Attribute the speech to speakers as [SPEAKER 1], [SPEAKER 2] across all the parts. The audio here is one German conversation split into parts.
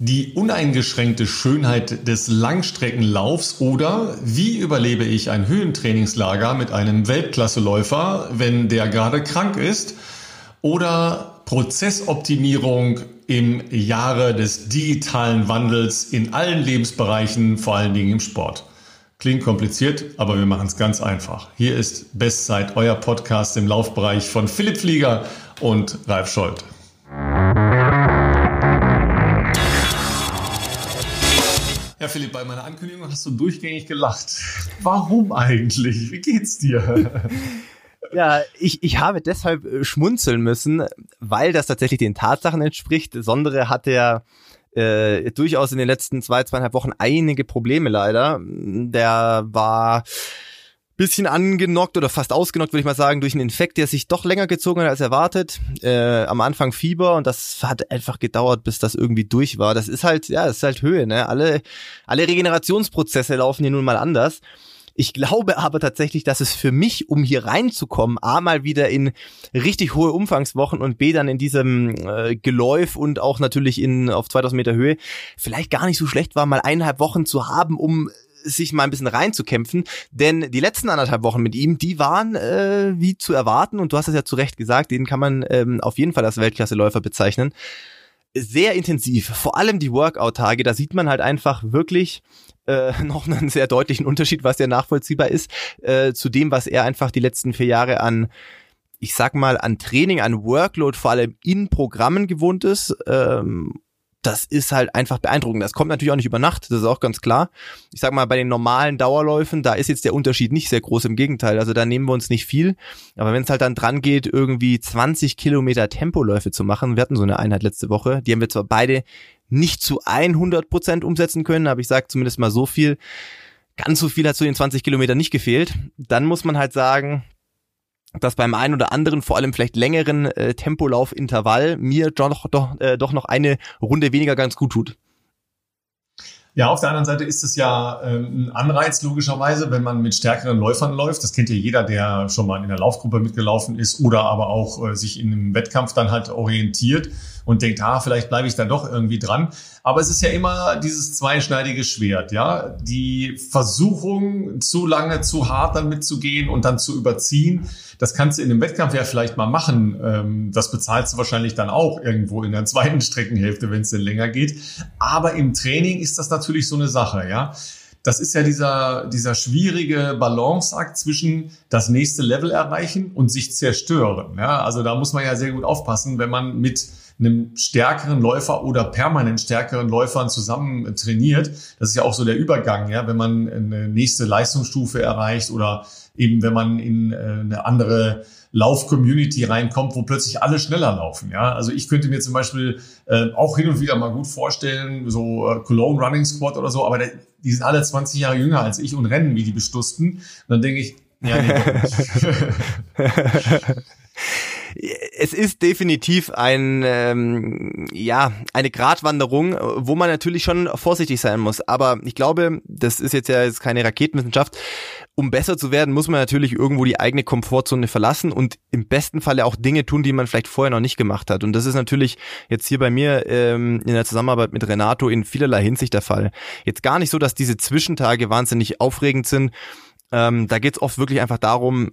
[SPEAKER 1] Die uneingeschränkte Schönheit des Langstreckenlaufs oder wie überlebe ich ein Höhentrainingslager mit einem Weltklasseläufer, wenn der gerade krank ist? Oder Prozessoptimierung im Jahre des digitalen Wandels in allen Lebensbereichen, vor allen Dingen im Sport. Klingt kompliziert, aber wir machen es ganz einfach. Hier ist Bestzeit, euer Podcast im Laufbereich von Philipp Flieger und Ralf Scholz. Philipp, bei meiner Ankündigung hast du durchgängig gelacht. Warum eigentlich? Wie geht's dir?
[SPEAKER 2] Ja, ich, ich habe deshalb äh, schmunzeln müssen, weil das tatsächlich den Tatsachen entspricht. Sondere hatte ja äh, durchaus in den letzten zwei, zweieinhalb Wochen einige Probleme leider. Der war bisschen angenockt oder fast ausgenockt, würde ich mal sagen, durch einen Infekt, der sich doch länger gezogen hat als erwartet. Äh, am Anfang Fieber und das hat einfach gedauert, bis das irgendwie durch war. Das ist halt, ja, das ist halt Höhe, ne? Alle, alle Regenerationsprozesse laufen hier nun mal anders. Ich glaube aber tatsächlich, dass es für mich, um hier reinzukommen, A mal wieder in richtig hohe Umfangswochen und B dann in diesem äh, Geläuf und auch natürlich in auf 2000 Meter Höhe, vielleicht gar nicht so schlecht war, mal eineinhalb Wochen zu haben, um sich mal ein bisschen reinzukämpfen, denn die letzten anderthalb Wochen mit ihm, die waren äh, wie zu erwarten und du hast es ja zu Recht gesagt, den kann man ähm, auf jeden Fall als Weltklasseläufer bezeichnen. Sehr intensiv, vor allem die Workout-Tage, da sieht man halt einfach wirklich äh, noch einen sehr deutlichen Unterschied, was ja nachvollziehbar ist, äh, zu dem, was er einfach die letzten vier Jahre an ich sag mal, an Training, an Workload, vor allem in Programmen gewohnt ist. Ähm, das ist halt einfach beeindruckend. Das kommt natürlich auch nicht über Nacht, das ist auch ganz klar. Ich sag mal, bei den normalen Dauerläufen, da ist jetzt der Unterschied nicht sehr groß, im Gegenteil. Also da nehmen wir uns nicht viel. Aber wenn es halt dann dran geht, irgendwie 20 Kilometer Tempoläufe zu machen, wir hatten so eine Einheit letzte Woche, die haben wir zwar beide nicht zu 100 Prozent umsetzen können, aber ich sage zumindest mal so viel, ganz so viel hat zu den 20 Kilometern nicht gefehlt. Dann muss man halt sagen, dass beim einen oder anderen, vor allem vielleicht längeren äh, Tempolauf-Intervall, mir doch, doch, äh, doch noch eine Runde weniger ganz gut tut.
[SPEAKER 1] Ja, auf der anderen Seite ist es ja ähm, ein Anreiz, logischerweise, wenn man mit stärkeren Läufern läuft. Das kennt ja jeder, der schon mal in der Laufgruppe mitgelaufen ist oder aber auch äh, sich in einem Wettkampf dann halt orientiert und denkt, ah, vielleicht bleibe ich da doch irgendwie dran. Aber es ist ja immer dieses zweischneidige Schwert, ja. Die Versuchung, zu lange, zu hart dann mitzugehen und dann zu überziehen, das kannst du in einem Wettkampf ja vielleicht mal machen. Ähm, das bezahlst du wahrscheinlich dann auch irgendwo in der zweiten Streckenhälfte, wenn es denn länger geht. Aber im Training ist das natürlich so eine Sache, ja das ist ja dieser, dieser schwierige Balanceakt zwischen das nächste Level erreichen und sich zerstören. Ja, also da muss man ja sehr gut aufpassen, wenn man mit einem stärkeren Läufer oder permanent stärkeren Läufern zusammen trainiert. Das ist ja auch so der Übergang, ja, wenn man eine nächste Leistungsstufe erreicht oder eben wenn man in äh, eine andere Lauf-Community reinkommt, wo plötzlich alle schneller laufen. Ja, also ich könnte mir zum Beispiel äh, auch hin und wieder mal gut vorstellen, so äh, Cologne Running Squad oder so, aber der, die sind alle 20 Jahre jünger als ich und rennen wie die Bestusten. Und dann denke ich, ja, nee,
[SPEAKER 2] es ist definitiv ein ähm, ja eine Gratwanderung, wo man natürlich schon vorsichtig sein muss. Aber ich glaube, das ist jetzt ja jetzt keine Raketenwissenschaft. Um besser zu werden, muss man natürlich irgendwo die eigene Komfortzone verlassen und im besten Falle auch Dinge tun, die man vielleicht vorher noch nicht gemacht hat. Und das ist natürlich jetzt hier bei mir ähm, in der Zusammenarbeit mit Renato in vielerlei Hinsicht der Fall. Jetzt gar nicht so, dass diese Zwischentage wahnsinnig aufregend sind. Ähm, da geht es oft wirklich einfach darum,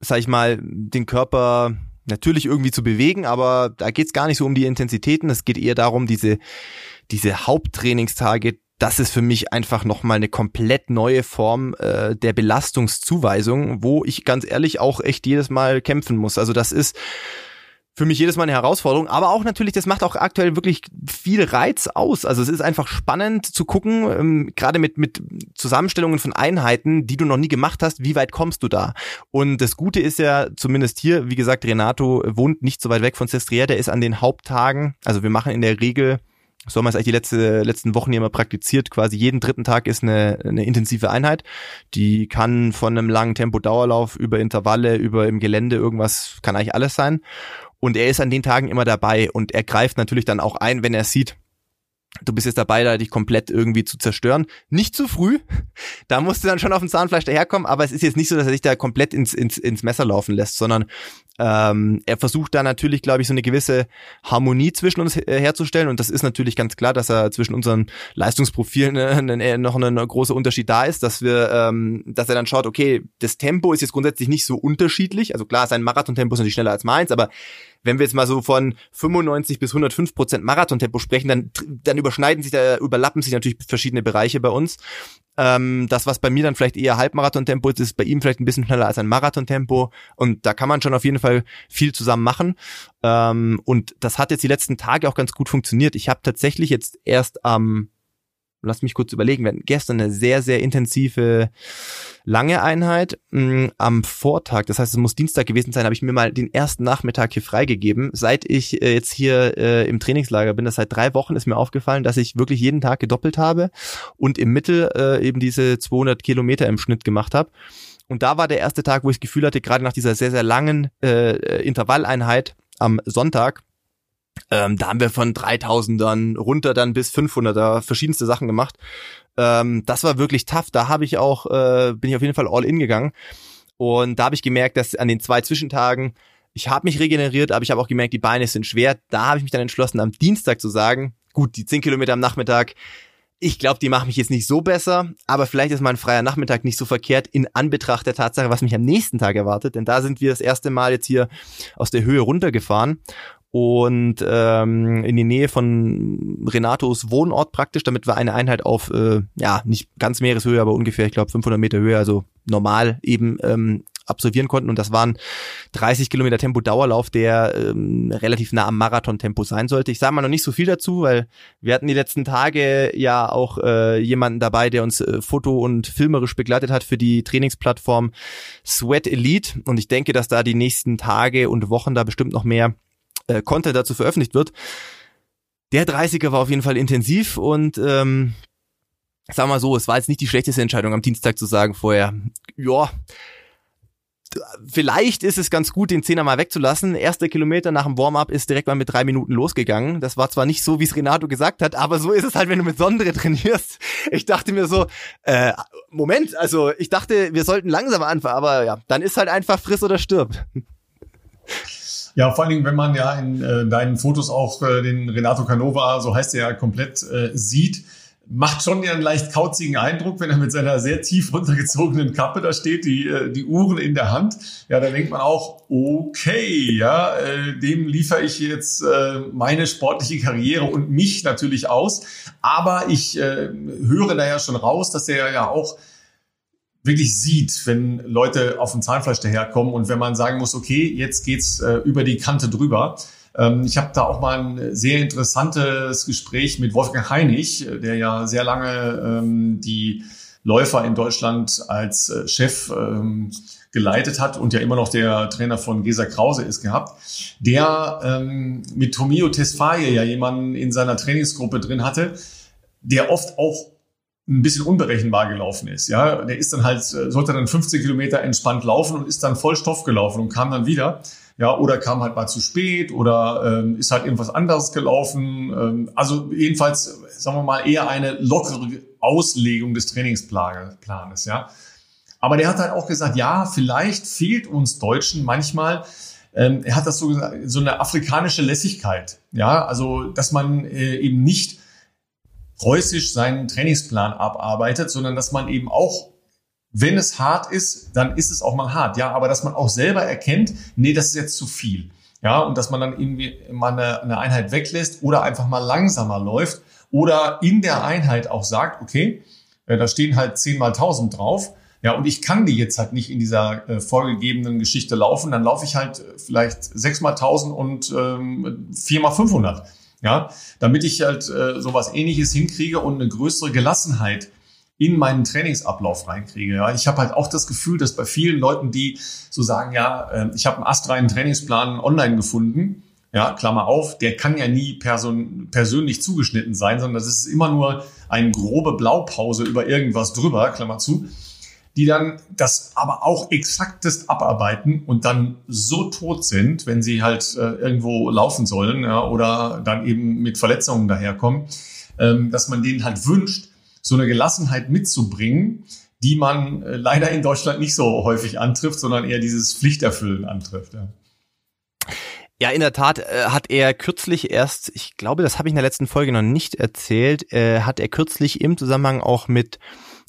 [SPEAKER 2] sag ich mal, den Körper natürlich irgendwie zu bewegen, aber da geht's gar nicht so um die Intensitäten. Es geht eher darum, diese, diese Haupttrainingstage, das ist für mich einfach nochmal eine komplett neue Form äh, der Belastungszuweisung, wo ich ganz ehrlich auch echt jedes Mal kämpfen muss. Also das ist für mich jedes Mal eine Herausforderung, aber auch natürlich, das macht auch aktuell wirklich viel Reiz aus. Also es ist einfach spannend zu gucken, ähm, gerade mit, mit Zusammenstellungen von Einheiten, die du noch nie gemacht hast, wie weit kommst du da? Und das Gute ist ja, zumindest hier, wie gesagt, Renato wohnt nicht so weit weg von Sestriere, der ist an den Haupttagen, also wir machen in der Regel so haben wir es eigentlich die letzte, letzten Wochen hier mal praktiziert. Quasi jeden dritten Tag ist eine, eine intensive Einheit. Die kann von einem langen Tempo-Dauerlauf über Intervalle, über im Gelände irgendwas, kann eigentlich alles sein. Und er ist an den Tagen immer dabei und er greift natürlich dann auch ein, wenn er sieht, du bist jetzt dabei, da dich komplett irgendwie zu zerstören. Nicht zu früh, da musst du dann schon auf dem Zahnfleisch daherkommen, aber es ist jetzt nicht so, dass er sich da komplett ins, ins, ins Messer laufen lässt, sondern Ähm, er versucht da natürlich, glaube ich, so eine gewisse Harmonie zwischen uns herzustellen und das ist natürlich ganz klar, dass er zwischen unseren Leistungsprofilen äh, noch ein großer Unterschied da ist, dass wir, ähm, dass er dann schaut, okay, das Tempo ist jetzt grundsätzlich nicht so unterschiedlich. Also klar, sein Marathontempo ist natürlich schneller als meins, aber wenn wir jetzt mal so von 95 bis 105 Prozent Marathontempo sprechen, dann, dann überschneiden sich da, überlappen sich natürlich verschiedene Bereiche bei uns. Ähm, das, was bei mir dann vielleicht eher Halbmarathon-Tempo ist, ist bei ihm vielleicht ein bisschen schneller als ein Marathon-Tempo. Und da kann man schon auf jeden Fall viel zusammen machen. Ähm, und das hat jetzt die letzten Tage auch ganz gut funktioniert. Ich habe tatsächlich jetzt erst am lass mich kurz überlegen, wir hatten gestern eine sehr, sehr intensive lange Einheit. Mm, am Vortag, das heißt, es muss Dienstag gewesen sein, habe ich mir mal den ersten Nachmittag hier freigegeben. Seit ich äh, jetzt hier äh, im Trainingslager bin, das seit drei Wochen, ist mir aufgefallen, dass ich wirklich jeden Tag gedoppelt habe und im Mittel äh, eben diese 200 Kilometer im Schnitt gemacht habe. Und da war der erste Tag, wo ich das Gefühl hatte, gerade nach dieser sehr, sehr langen äh, Intervalleinheit am Sonntag, ähm, da haben wir von 3000ern runter dann bis 500er verschiedenste Sachen gemacht. Ähm, das war wirklich tough. Da habe ich auch, äh, bin ich auf jeden Fall all in gegangen. Und da habe ich gemerkt, dass an den zwei Zwischentagen, ich habe mich regeneriert, aber ich habe auch gemerkt, die Beine sind schwer. Da habe ich mich dann entschlossen, am Dienstag zu sagen, gut, die 10 Kilometer am Nachmittag, ich glaube, die machen mich jetzt nicht so besser, aber vielleicht ist mein freier Nachmittag nicht so verkehrt in Anbetracht der Tatsache, was mich am nächsten Tag erwartet. Denn da sind wir das erste Mal jetzt hier aus der Höhe runtergefahren und ähm, in die Nähe von Renatos Wohnort praktisch, damit wir eine Einheit auf, äh, ja, nicht ganz Meereshöhe, aber ungefähr, ich glaube, 500 Meter Höhe, also normal eben ähm, absolvieren konnten. Und das waren 30 Kilometer Tempo Dauerlauf, der ähm, relativ nah am Marathon-Tempo sein sollte. Ich sage mal noch nicht so viel dazu, weil wir hatten die letzten Tage ja auch äh, jemanden dabei, der uns äh, foto- und filmerisch begleitet hat für die Trainingsplattform Sweat Elite. Und ich denke, dass da die nächsten Tage und Wochen da bestimmt noch mehr äh, Content dazu veröffentlicht wird. Der 30er war auf jeden Fall intensiv und ähm, sag mal so, es war jetzt nicht die schlechteste Entscheidung am Dienstag zu sagen vorher, ja, vielleicht ist es ganz gut, den Zehner mal wegzulassen. Erster Kilometer nach dem Warm-up ist direkt mal mit drei Minuten losgegangen. Das war zwar nicht so, wie es Renato gesagt hat, aber so ist es halt, wenn du mit Sondere trainierst. Ich dachte mir so, äh, Moment, also ich dachte, wir sollten langsamer anfangen, aber ja, dann ist halt einfach friss oder stirb.
[SPEAKER 1] Ja, vor allen Dingen, wenn man ja in äh, deinen Fotos auch äh, den Renato Canova, so heißt er ja, komplett äh, sieht, macht schon ja einen leicht kauzigen Eindruck, wenn er mit seiner sehr tief runtergezogenen Kappe da steht, die, äh, die Uhren in der Hand. Ja, da denkt man auch, okay, ja, äh, dem liefere ich jetzt äh, meine sportliche Karriere und mich natürlich aus. Aber ich äh, höre da ja schon raus, dass er ja auch wirklich sieht, wenn Leute auf dem Zahnfleisch daherkommen und wenn man sagen muss, okay, jetzt geht's äh, über die Kante drüber. Ähm, ich habe da auch mal ein sehr interessantes Gespräch mit Wolfgang Heinig, der ja sehr lange ähm, die Läufer in Deutschland als äh, Chef ähm, geleitet hat und ja immer noch der Trainer von Gesa Krause ist gehabt, der ähm, mit Tomio Tesfaye ja jemanden in seiner Trainingsgruppe drin hatte, der oft auch ein bisschen unberechenbar gelaufen ist. Ja, der ist dann halt, äh, sollte dann 15 Kilometer entspannt laufen und ist dann voll Stoff gelaufen und kam dann wieder. Ja, oder kam halt mal zu spät oder ähm, ist halt irgendwas anderes gelaufen. Ähm, also jedenfalls, sagen wir mal, eher eine lockere Auslegung des Trainingsplanes, ja. Aber der hat halt auch gesagt, ja, vielleicht fehlt uns Deutschen manchmal, ähm, er hat das so gesagt, so eine afrikanische Lässigkeit. Ja, also, dass man äh, eben nicht preußisch seinen Trainingsplan abarbeitet, sondern dass man eben auch wenn es hart ist, dann ist es auch mal hart, ja, aber dass man auch selber erkennt, nee, das ist jetzt zu viel. Ja, und dass man dann irgendwie mal eine, eine Einheit weglässt oder einfach mal langsamer läuft oder in der Einheit auch sagt, okay, äh, da stehen halt 10 mal 1000 drauf. Ja, und ich kann die jetzt halt nicht in dieser äh, vorgegebenen Geschichte laufen, dann laufe ich halt äh, vielleicht 6 mal 1000 und ähm, 4 mal 500. Ja, damit ich halt äh, sowas ähnliches hinkriege und eine größere Gelassenheit in meinen Trainingsablauf reinkriege. Ja, ich habe halt auch das Gefühl, dass bei vielen Leuten, die so sagen, ja, äh, ich habe einen astreinen Trainingsplan online gefunden, ja, Klammer auf, der kann ja nie person persönlich zugeschnitten sein, sondern das ist immer nur eine grobe Blaupause über irgendwas drüber, Klammer zu die dann das aber auch exaktest abarbeiten und dann so tot sind, wenn sie halt äh, irgendwo laufen sollen ja, oder dann eben mit Verletzungen daherkommen, ähm, dass man denen halt wünscht, so eine Gelassenheit mitzubringen, die man äh, leider in Deutschland nicht so häufig antrifft, sondern eher dieses Pflichterfüllen antrifft. Ja.
[SPEAKER 2] Ja, in der Tat äh, hat er kürzlich erst, ich glaube, das habe ich in der letzten Folge noch nicht erzählt, äh, hat er kürzlich im Zusammenhang auch mit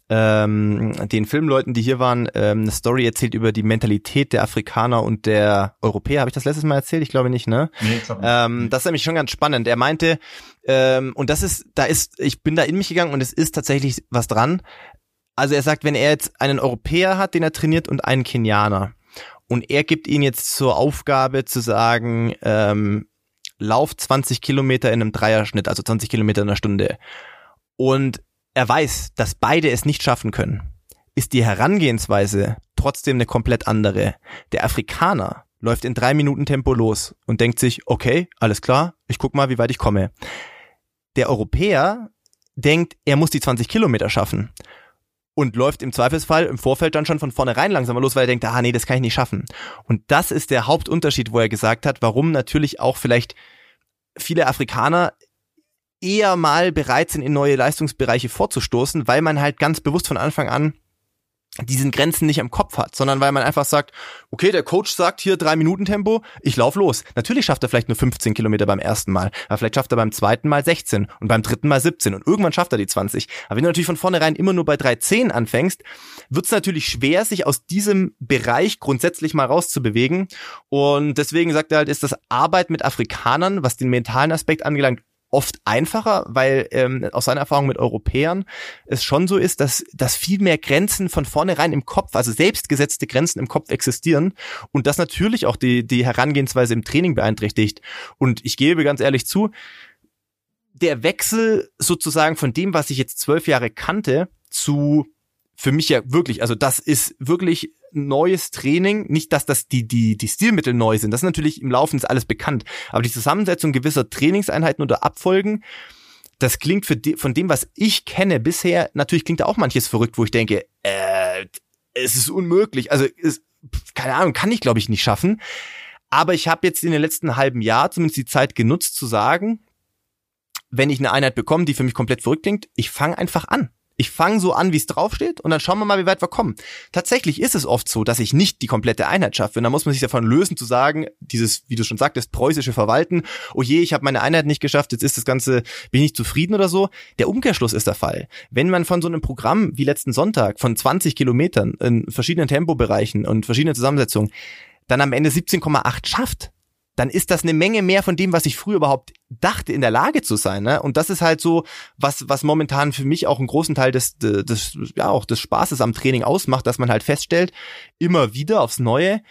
[SPEAKER 2] ähm, den Filmleuten, die hier waren, ähm, eine Story erzählt über die Mentalität der Afrikaner und der Europäer. Habe ich das letztes Mal erzählt? Ich glaube nicht, ne? Nee, ich glaube nicht. Ähm, das ist nämlich schon ganz spannend. Er meinte, ähm, und das ist, da ist, ich bin da in mich gegangen und es ist tatsächlich was dran. Also er sagt, wenn er jetzt einen Europäer hat, den er trainiert und einen Kenianer, und er gibt ihnen jetzt zur Aufgabe zu sagen, ähm, lauf 20 Kilometer in einem Dreierschnitt, also 20 Kilometer in einer Stunde. Und er weiß, dass beide es nicht schaffen können. Ist die Herangehensweise trotzdem eine komplett andere. Der Afrikaner läuft in drei Minuten Tempo los und denkt sich, okay, alles klar, ich guck mal, wie weit ich komme. Der Europäer denkt, er muss die 20 Kilometer schaffen und läuft im Zweifelsfall im Vorfeld dann schon von vornherein langsamer los, weil er denkt, ah nee, das kann ich nicht schaffen. Und das ist der Hauptunterschied, wo er gesagt hat, warum natürlich auch vielleicht viele Afrikaner eher mal bereit sind, in neue Leistungsbereiche vorzustoßen, weil man halt ganz bewusst von Anfang an diesen Grenzen nicht am Kopf hat, sondern weil man einfach sagt, okay, der Coach sagt hier drei Minuten Tempo, ich lauf los. Natürlich schafft er vielleicht nur 15 Kilometer beim ersten Mal, aber vielleicht schafft er beim zweiten Mal 16 und beim dritten Mal 17 und irgendwann schafft er die 20. Aber wenn du natürlich von vornherein immer nur bei 3,10 anfängst, wird es natürlich schwer, sich aus diesem Bereich grundsätzlich mal rauszubewegen. Und deswegen sagt er halt, ist das Arbeit mit Afrikanern, was den mentalen Aspekt angelangt, oft einfacher, weil ähm, aus seiner Erfahrung mit Europäern es schon so ist, dass, dass viel mehr Grenzen von vornherein im Kopf, also selbstgesetzte Grenzen im Kopf existieren und das natürlich auch die, die Herangehensweise im Training beeinträchtigt. Und ich gebe ganz ehrlich zu, der Wechsel sozusagen von dem, was ich jetzt zwölf Jahre kannte, zu für mich ja wirklich, also das ist wirklich neues Training. Nicht, dass das die, die, die Stilmittel neu sind. Das ist natürlich im Laufen ist alles bekannt. Aber die Zusammensetzung gewisser Trainingseinheiten oder Abfolgen, das klingt für die, von dem, was ich kenne bisher, natürlich klingt da auch manches verrückt, wo ich denke, äh, es ist unmöglich. Also, es, keine Ahnung, kann ich, glaube ich, nicht schaffen. Aber ich habe jetzt in den letzten halben Jahr zumindest die Zeit genutzt zu sagen, wenn ich eine Einheit bekomme, die für mich komplett verrückt klingt, ich fange einfach an ich fange so an, wie es draufsteht und dann schauen wir mal, wie weit wir kommen. Tatsächlich ist es oft so, dass ich nicht die komplette Einheit schaffe. Und da muss man sich davon lösen zu sagen, dieses, wie du schon sagtest, preußische Verwalten, oh je, ich habe meine Einheit nicht geschafft, jetzt ist das Ganze, bin ich zufrieden oder so. Der Umkehrschluss ist der Fall. Wenn man von so einem Programm wie letzten Sonntag von 20 Kilometern in verschiedenen Tempobereichen und verschiedenen Zusammensetzungen dann am Ende 17,8 schafft, dann ist das eine Menge mehr von dem, was ich früher überhaupt dachte, in der Lage zu sein. Ne? Und das ist halt so, was, was momentan für mich auch einen großen Teil des, des, ja, auch des Spaßes am Training ausmacht, dass man halt feststellt, immer wieder aufs Neue,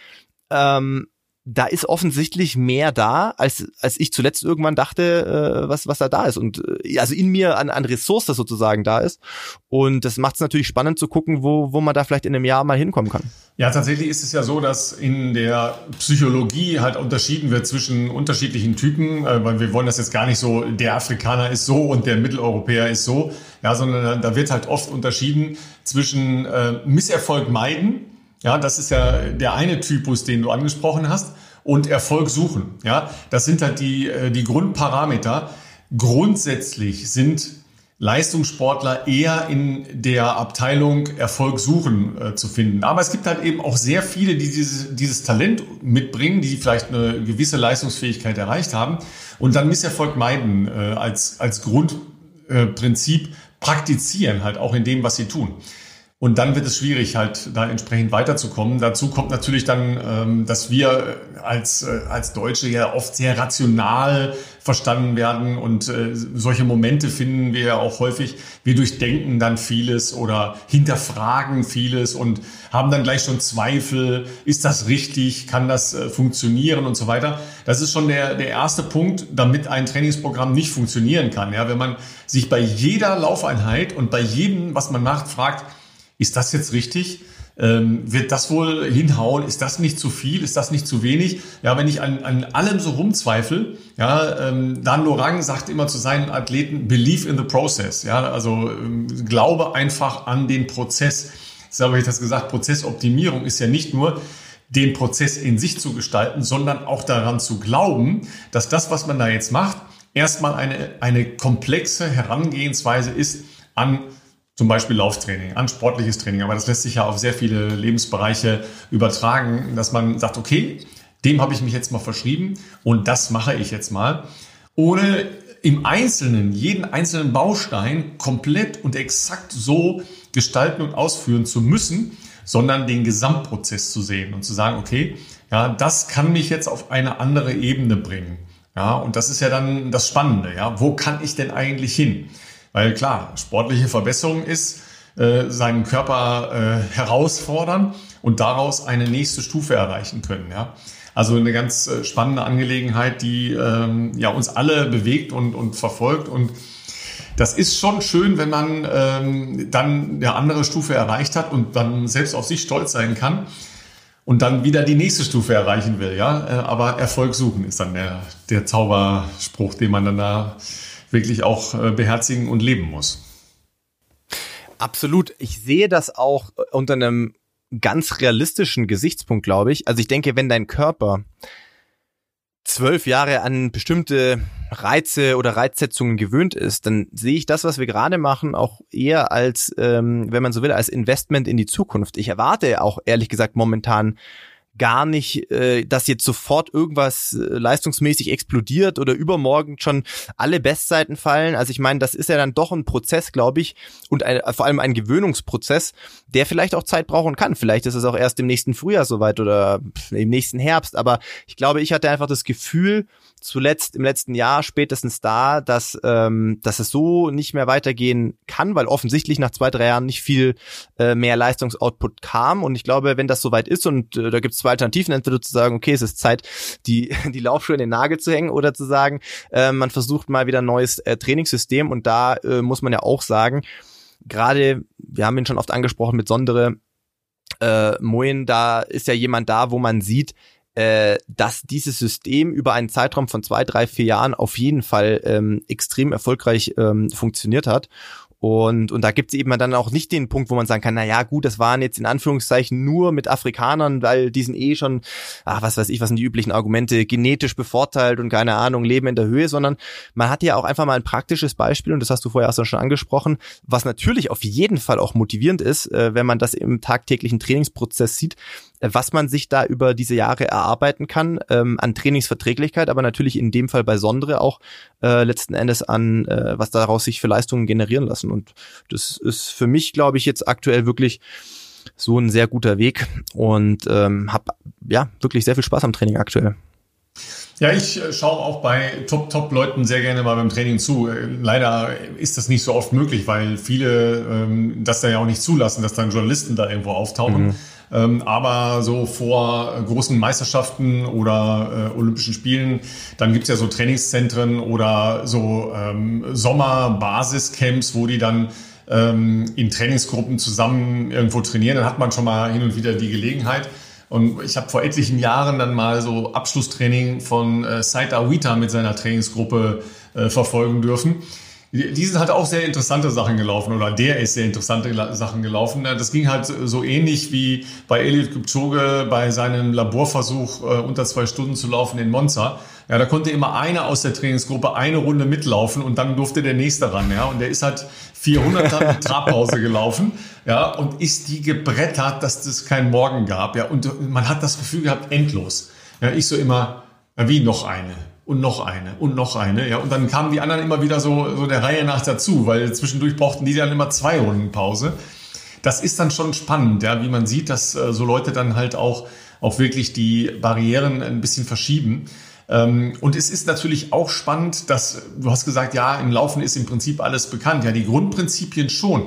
[SPEAKER 2] ähm, da ist offensichtlich mehr da, als, als ich zuletzt irgendwann dachte, äh, was, was da da ist. Und äh, also in mir an, an Ressource sozusagen da ist. Und das macht es natürlich spannend zu gucken, wo, wo man da vielleicht in einem Jahr mal hinkommen kann.
[SPEAKER 1] Ja, tatsächlich ist es ja so, dass in der Psychologie halt unterschieden wird zwischen unterschiedlichen Typen, äh, weil wir wollen das jetzt gar nicht so, der Afrikaner ist so und der Mitteleuropäer ist so, ja, sondern da wird halt oft unterschieden zwischen äh, Misserfolg meiden, ja, das ist ja der eine Typus, den du angesprochen hast, und Erfolg suchen, ja, das sind halt die, äh, die Grundparameter. Grundsätzlich sind Leistungssportler eher in der Abteilung Erfolg suchen äh, zu finden. Aber es gibt halt eben auch sehr viele, die dieses, dieses Talent mitbringen, die vielleicht eine gewisse Leistungsfähigkeit erreicht haben und dann Misserfolg meiden äh, als, als Grundprinzip äh, praktizieren, halt auch in dem, was sie tun. Und dann wird es schwierig, halt da entsprechend weiterzukommen. Dazu kommt natürlich dann, ähm, dass wir als, äh, als Deutsche ja oft sehr rational verstanden werden und äh, solche Momente finden wir ja auch häufig. Wir durchdenken dann vieles oder hinterfragen vieles und haben dann gleich schon Zweifel. Ist das richtig? Kann das äh, funktionieren und so weiter? Das ist schon der, der erste Punkt, damit ein Trainingsprogramm nicht funktionieren kann. Ja, wenn man sich bei jeder Laufeinheit und bei jedem, was man macht, fragt, ist das jetzt richtig? Ähm, wird das wohl hinhauen? Ist das nicht zu viel? Ist das nicht zu wenig? Ja, wenn ich an, an allem so rumzweifle, ja, ähm, Dan Lorang sagt immer zu seinen Athleten, believe in the process. Ja, also ähm, glaube einfach an den Prozess. Jetzt habe ich das gesagt, Prozessoptimierung ist ja nicht nur den Prozess in sich zu gestalten, sondern auch daran zu glauben, dass das, was man da jetzt macht, erstmal eine, eine komplexe Herangehensweise ist an zum Beispiel Lauftraining, an sportliches Training. Aber das lässt sich ja auf sehr viele Lebensbereiche übertragen, dass man sagt, okay, dem habe ich mich jetzt mal verschrieben und das mache ich jetzt mal, ohne im Einzelnen, jeden einzelnen Baustein komplett und exakt so gestalten und ausführen zu müssen, sondern den Gesamtprozess zu sehen und zu sagen, okay, ja, das kann mich jetzt auf eine andere Ebene bringen. Ja, und das ist ja dann das Spannende, ja. Wo kann ich denn eigentlich hin? Weil klar, sportliche Verbesserung ist, äh, seinen Körper äh, herausfordern und daraus eine nächste Stufe erreichen können, ja. Also eine ganz äh, spannende Angelegenheit, die ähm, ja uns alle bewegt und, und verfolgt und das ist schon schön, wenn man ähm, dann eine andere Stufe erreicht hat und dann selbst auf sich stolz sein kann und dann wieder die nächste Stufe erreichen will. Ja, äh, aber Erfolg suchen ist dann der, der Zauberspruch, den man dann da wirklich auch äh, beherzigen und leben muss.
[SPEAKER 2] Absolut. Ich sehe das auch unter einem ganz realistischen Gesichtspunkt, glaube ich. Also ich denke, wenn dein Körper zwölf Jahre an bestimmte Reize oder Reizsetzungen gewöhnt ist, dann sehe ich das, was wir gerade machen, auch eher als, ähm, wenn man so will, als Investment in die Zukunft. Ich erwarte auch ehrlich gesagt momentan gar nicht, äh, dass jetzt sofort irgendwas äh, leistungsmäßig explodiert oder übermorgen schon alle Bestseiten fallen. Also ich meine, das ist ja dann doch ein Prozess, glaube ich, und ein, vor allem ein Gewöhnungsprozess, der vielleicht auch Zeit brauchen kann. Vielleicht ist es auch erst im nächsten Frühjahr soweit oder im nächsten Herbst. Aber ich glaube, ich hatte einfach das Gefühl, zuletzt im letzten Jahr spätestens da, dass, ähm, dass es so nicht mehr weitergehen kann, weil offensichtlich nach zwei, drei Jahren nicht viel äh, mehr Leistungsoutput kam. Und ich glaube, wenn das soweit ist und äh, da gibt es zwei Alternativen, entweder zu sagen, okay, es ist Zeit, die, die Laufschuhe in den Nagel zu hängen oder zu sagen, äh, man versucht mal wieder ein neues äh, Trainingssystem. Und da äh, muss man ja auch sagen, gerade, wir haben ihn schon oft angesprochen mit Sondere, äh, Moin, da ist ja jemand da, wo man sieht, äh, dass dieses System über einen Zeitraum von zwei, drei, vier Jahren auf jeden Fall ähm, extrem erfolgreich ähm, funktioniert hat. Und, und da gibt es eben dann auch nicht den Punkt, wo man sagen kann, na ja, gut, das waren jetzt in Anführungszeichen nur mit Afrikanern, weil die sind eh schon, ach, was weiß ich, was sind die üblichen Argumente, genetisch bevorteilt und keine Ahnung, leben in der Höhe, sondern man hat ja auch einfach mal ein praktisches Beispiel, und das hast du vorher auch schon angesprochen, was natürlich auf jeden Fall auch motivierend ist, äh, wenn man das im tagtäglichen Trainingsprozess sieht, was man sich da über diese Jahre erarbeiten kann, ähm, an Trainingsverträglichkeit, aber natürlich in dem Fall bei Sondre auch äh, letzten Endes an, äh, was daraus sich für Leistungen generieren lassen. Und das ist für mich, glaube ich, jetzt aktuell wirklich so ein sehr guter Weg und ähm, habe ja wirklich sehr viel Spaß am Training aktuell.
[SPEAKER 1] Ja, ich äh, schaue auch bei Top-Top-Leuten sehr gerne mal beim Training zu. Äh, leider ist das nicht so oft möglich, weil viele ähm, das da ja auch nicht zulassen, dass dann Journalisten da irgendwo auftauchen. Mhm. Ähm, aber so vor großen Meisterschaften oder äh, Olympischen Spielen, dann gibt's ja so Trainingszentren oder so ähm, Sommer-Basiscamps, wo die dann ähm, in Trainingsgruppen zusammen irgendwo trainieren. Dann hat man schon mal hin und wieder die Gelegenheit. Und ich habe vor etlichen Jahren dann mal so Abschlusstraining von äh, Said Awita mit seiner Trainingsgruppe äh, verfolgen dürfen die sind halt auch sehr interessante Sachen gelaufen oder der ist sehr interessante Sachen gelaufen. Das ging halt so ähnlich wie bei Elliot Kipchoge bei seinem Laborversuch äh, unter zwei Stunden zu laufen in Monza. Ja, da konnte immer einer aus der Trainingsgruppe eine Runde mitlaufen und dann durfte der nächste ran. Ja, und der ist halt 400 mit Trabpause gelaufen. Ja, und ist die gebrettert, dass das keinen Morgen gab. Ja, und man hat das Gefühl gehabt, endlos. Ja, ich so immer, wie noch eine und noch eine und noch eine. Ja, und dann kamen die anderen immer wieder so, so der Reihe nach dazu, weil zwischendurch brauchten die dann immer zwei Runden Pause. Das ist dann schon spannend, ja, wie man sieht, dass äh, so Leute dann halt auch, auch wirklich die Barrieren ein bisschen verschieben. Ähm, und es ist natürlich auch spannend, dass du hast gesagt, ja, im Laufen ist im Prinzip alles bekannt. Ja, die Grundprinzipien schon.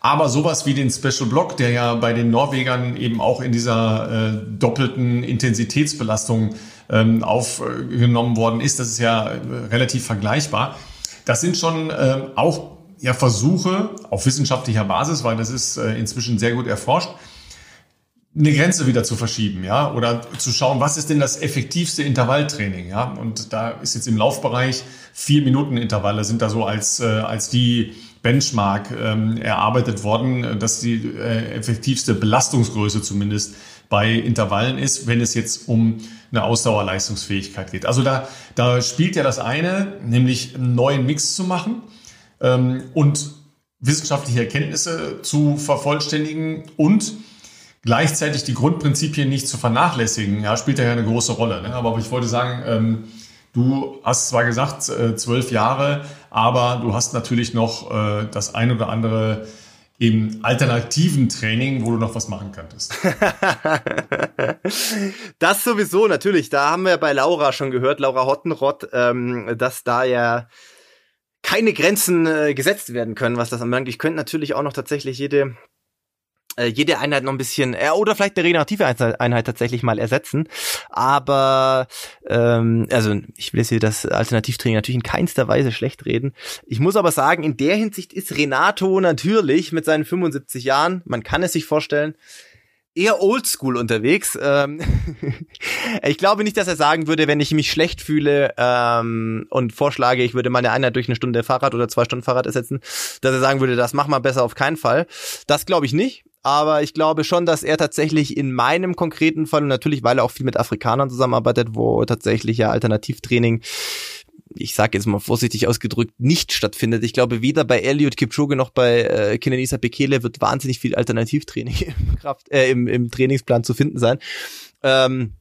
[SPEAKER 1] Aber sowas wie den Special Block, der ja bei den Norwegern eben auch in dieser äh, doppelten Intensitätsbelastung ähm, aufgenommen worden ist. Das ist ja äh, relativ vergleichbar. Das sind schon äh, auch ja, Versuche auf wissenschaftlicher Basis, weil das ist äh, inzwischen sehr gut erforscht, eine Grenze wieder zu verschieben, ja, oder zu schauen, was ist denn das effektivste Intervalltraining, ja, und da ist jetzt im Laufbereich vier Minuten Intervalle sind da so als äh, als die Benchmark ähm, erarbeitet worden, dass die äh, effektivste Belastungsgröße zumindest bei Intervallen ist, wenn es jetzt um eine Ausdauerleistungsfähigkeit geht. Also da, da spielt ja das eine, nämlich einen neuen Mix zu machen ähm, und wissenschaftliche Erkenntnisse zu vervollständigen und gleichzeitig die Grundprinzipien nicht zu vernachlässigen, ja, spielt ja eine große Rolle. Ne? Aber ich wollte sagen, ähm, du hast zwar gesagt äh, zwölf Jahre, aber du hast natürlich noch äh, das ein oder andere im alternativen Training, wo du noch was machen könntest.
[SPEAKER 2] das sowieso, natürlich. Da haben wir bei Laura schon gehört, Laura Hottenrott, ähm, dass da ja keine Grenzen äh, gesetzt werden können, was das anbelangt. Ich könnte natürlich auch noch tatsächlich jede äh, jede Einheit noch ein bisschen, äh, oder vielleicht eine regenerative Einheit tatsächlich mal ersetzen. Aber ähm, also ich will jetzt hier das Alternativtraining natürlich in keinster Weise schlecht reden. Ich muss aber sagen, in der Hinsicht ist Renato natürlich mit seinen 75 Jahren, man kann es sich vorstellen, eher oldschool unterwegs. Ähm ich glaube nicht, dass er sagen würde, wenn ich mich schlecht fühle ähm, und vorschlage, ich würde meine Einheit durch eine Stunde Fahrrad oder zwei Stunden Fahrrad ersetzen, dass er sagen würde, das mach mal besser auf keinen Fall. Das glaube ich nicht aber ich glaube schon, dass er tatsächlich in meinem konkreten Fall, und natürlich, weil er auch viel mit Afrikanern zusammenarbeitet, wo tatsächlich ja Alternativtraining ich sage jetzt mal vorsichtig ausgedrückt, nicht stattfindet. Ich glaube, weder bei Elliot Kipchoge noch bei äh, Kenenisa Bekele wird wahnsinnig viel Alternativtraining im, Kraft, äh, im, im Trainingsplan zu finden sein. Ähm,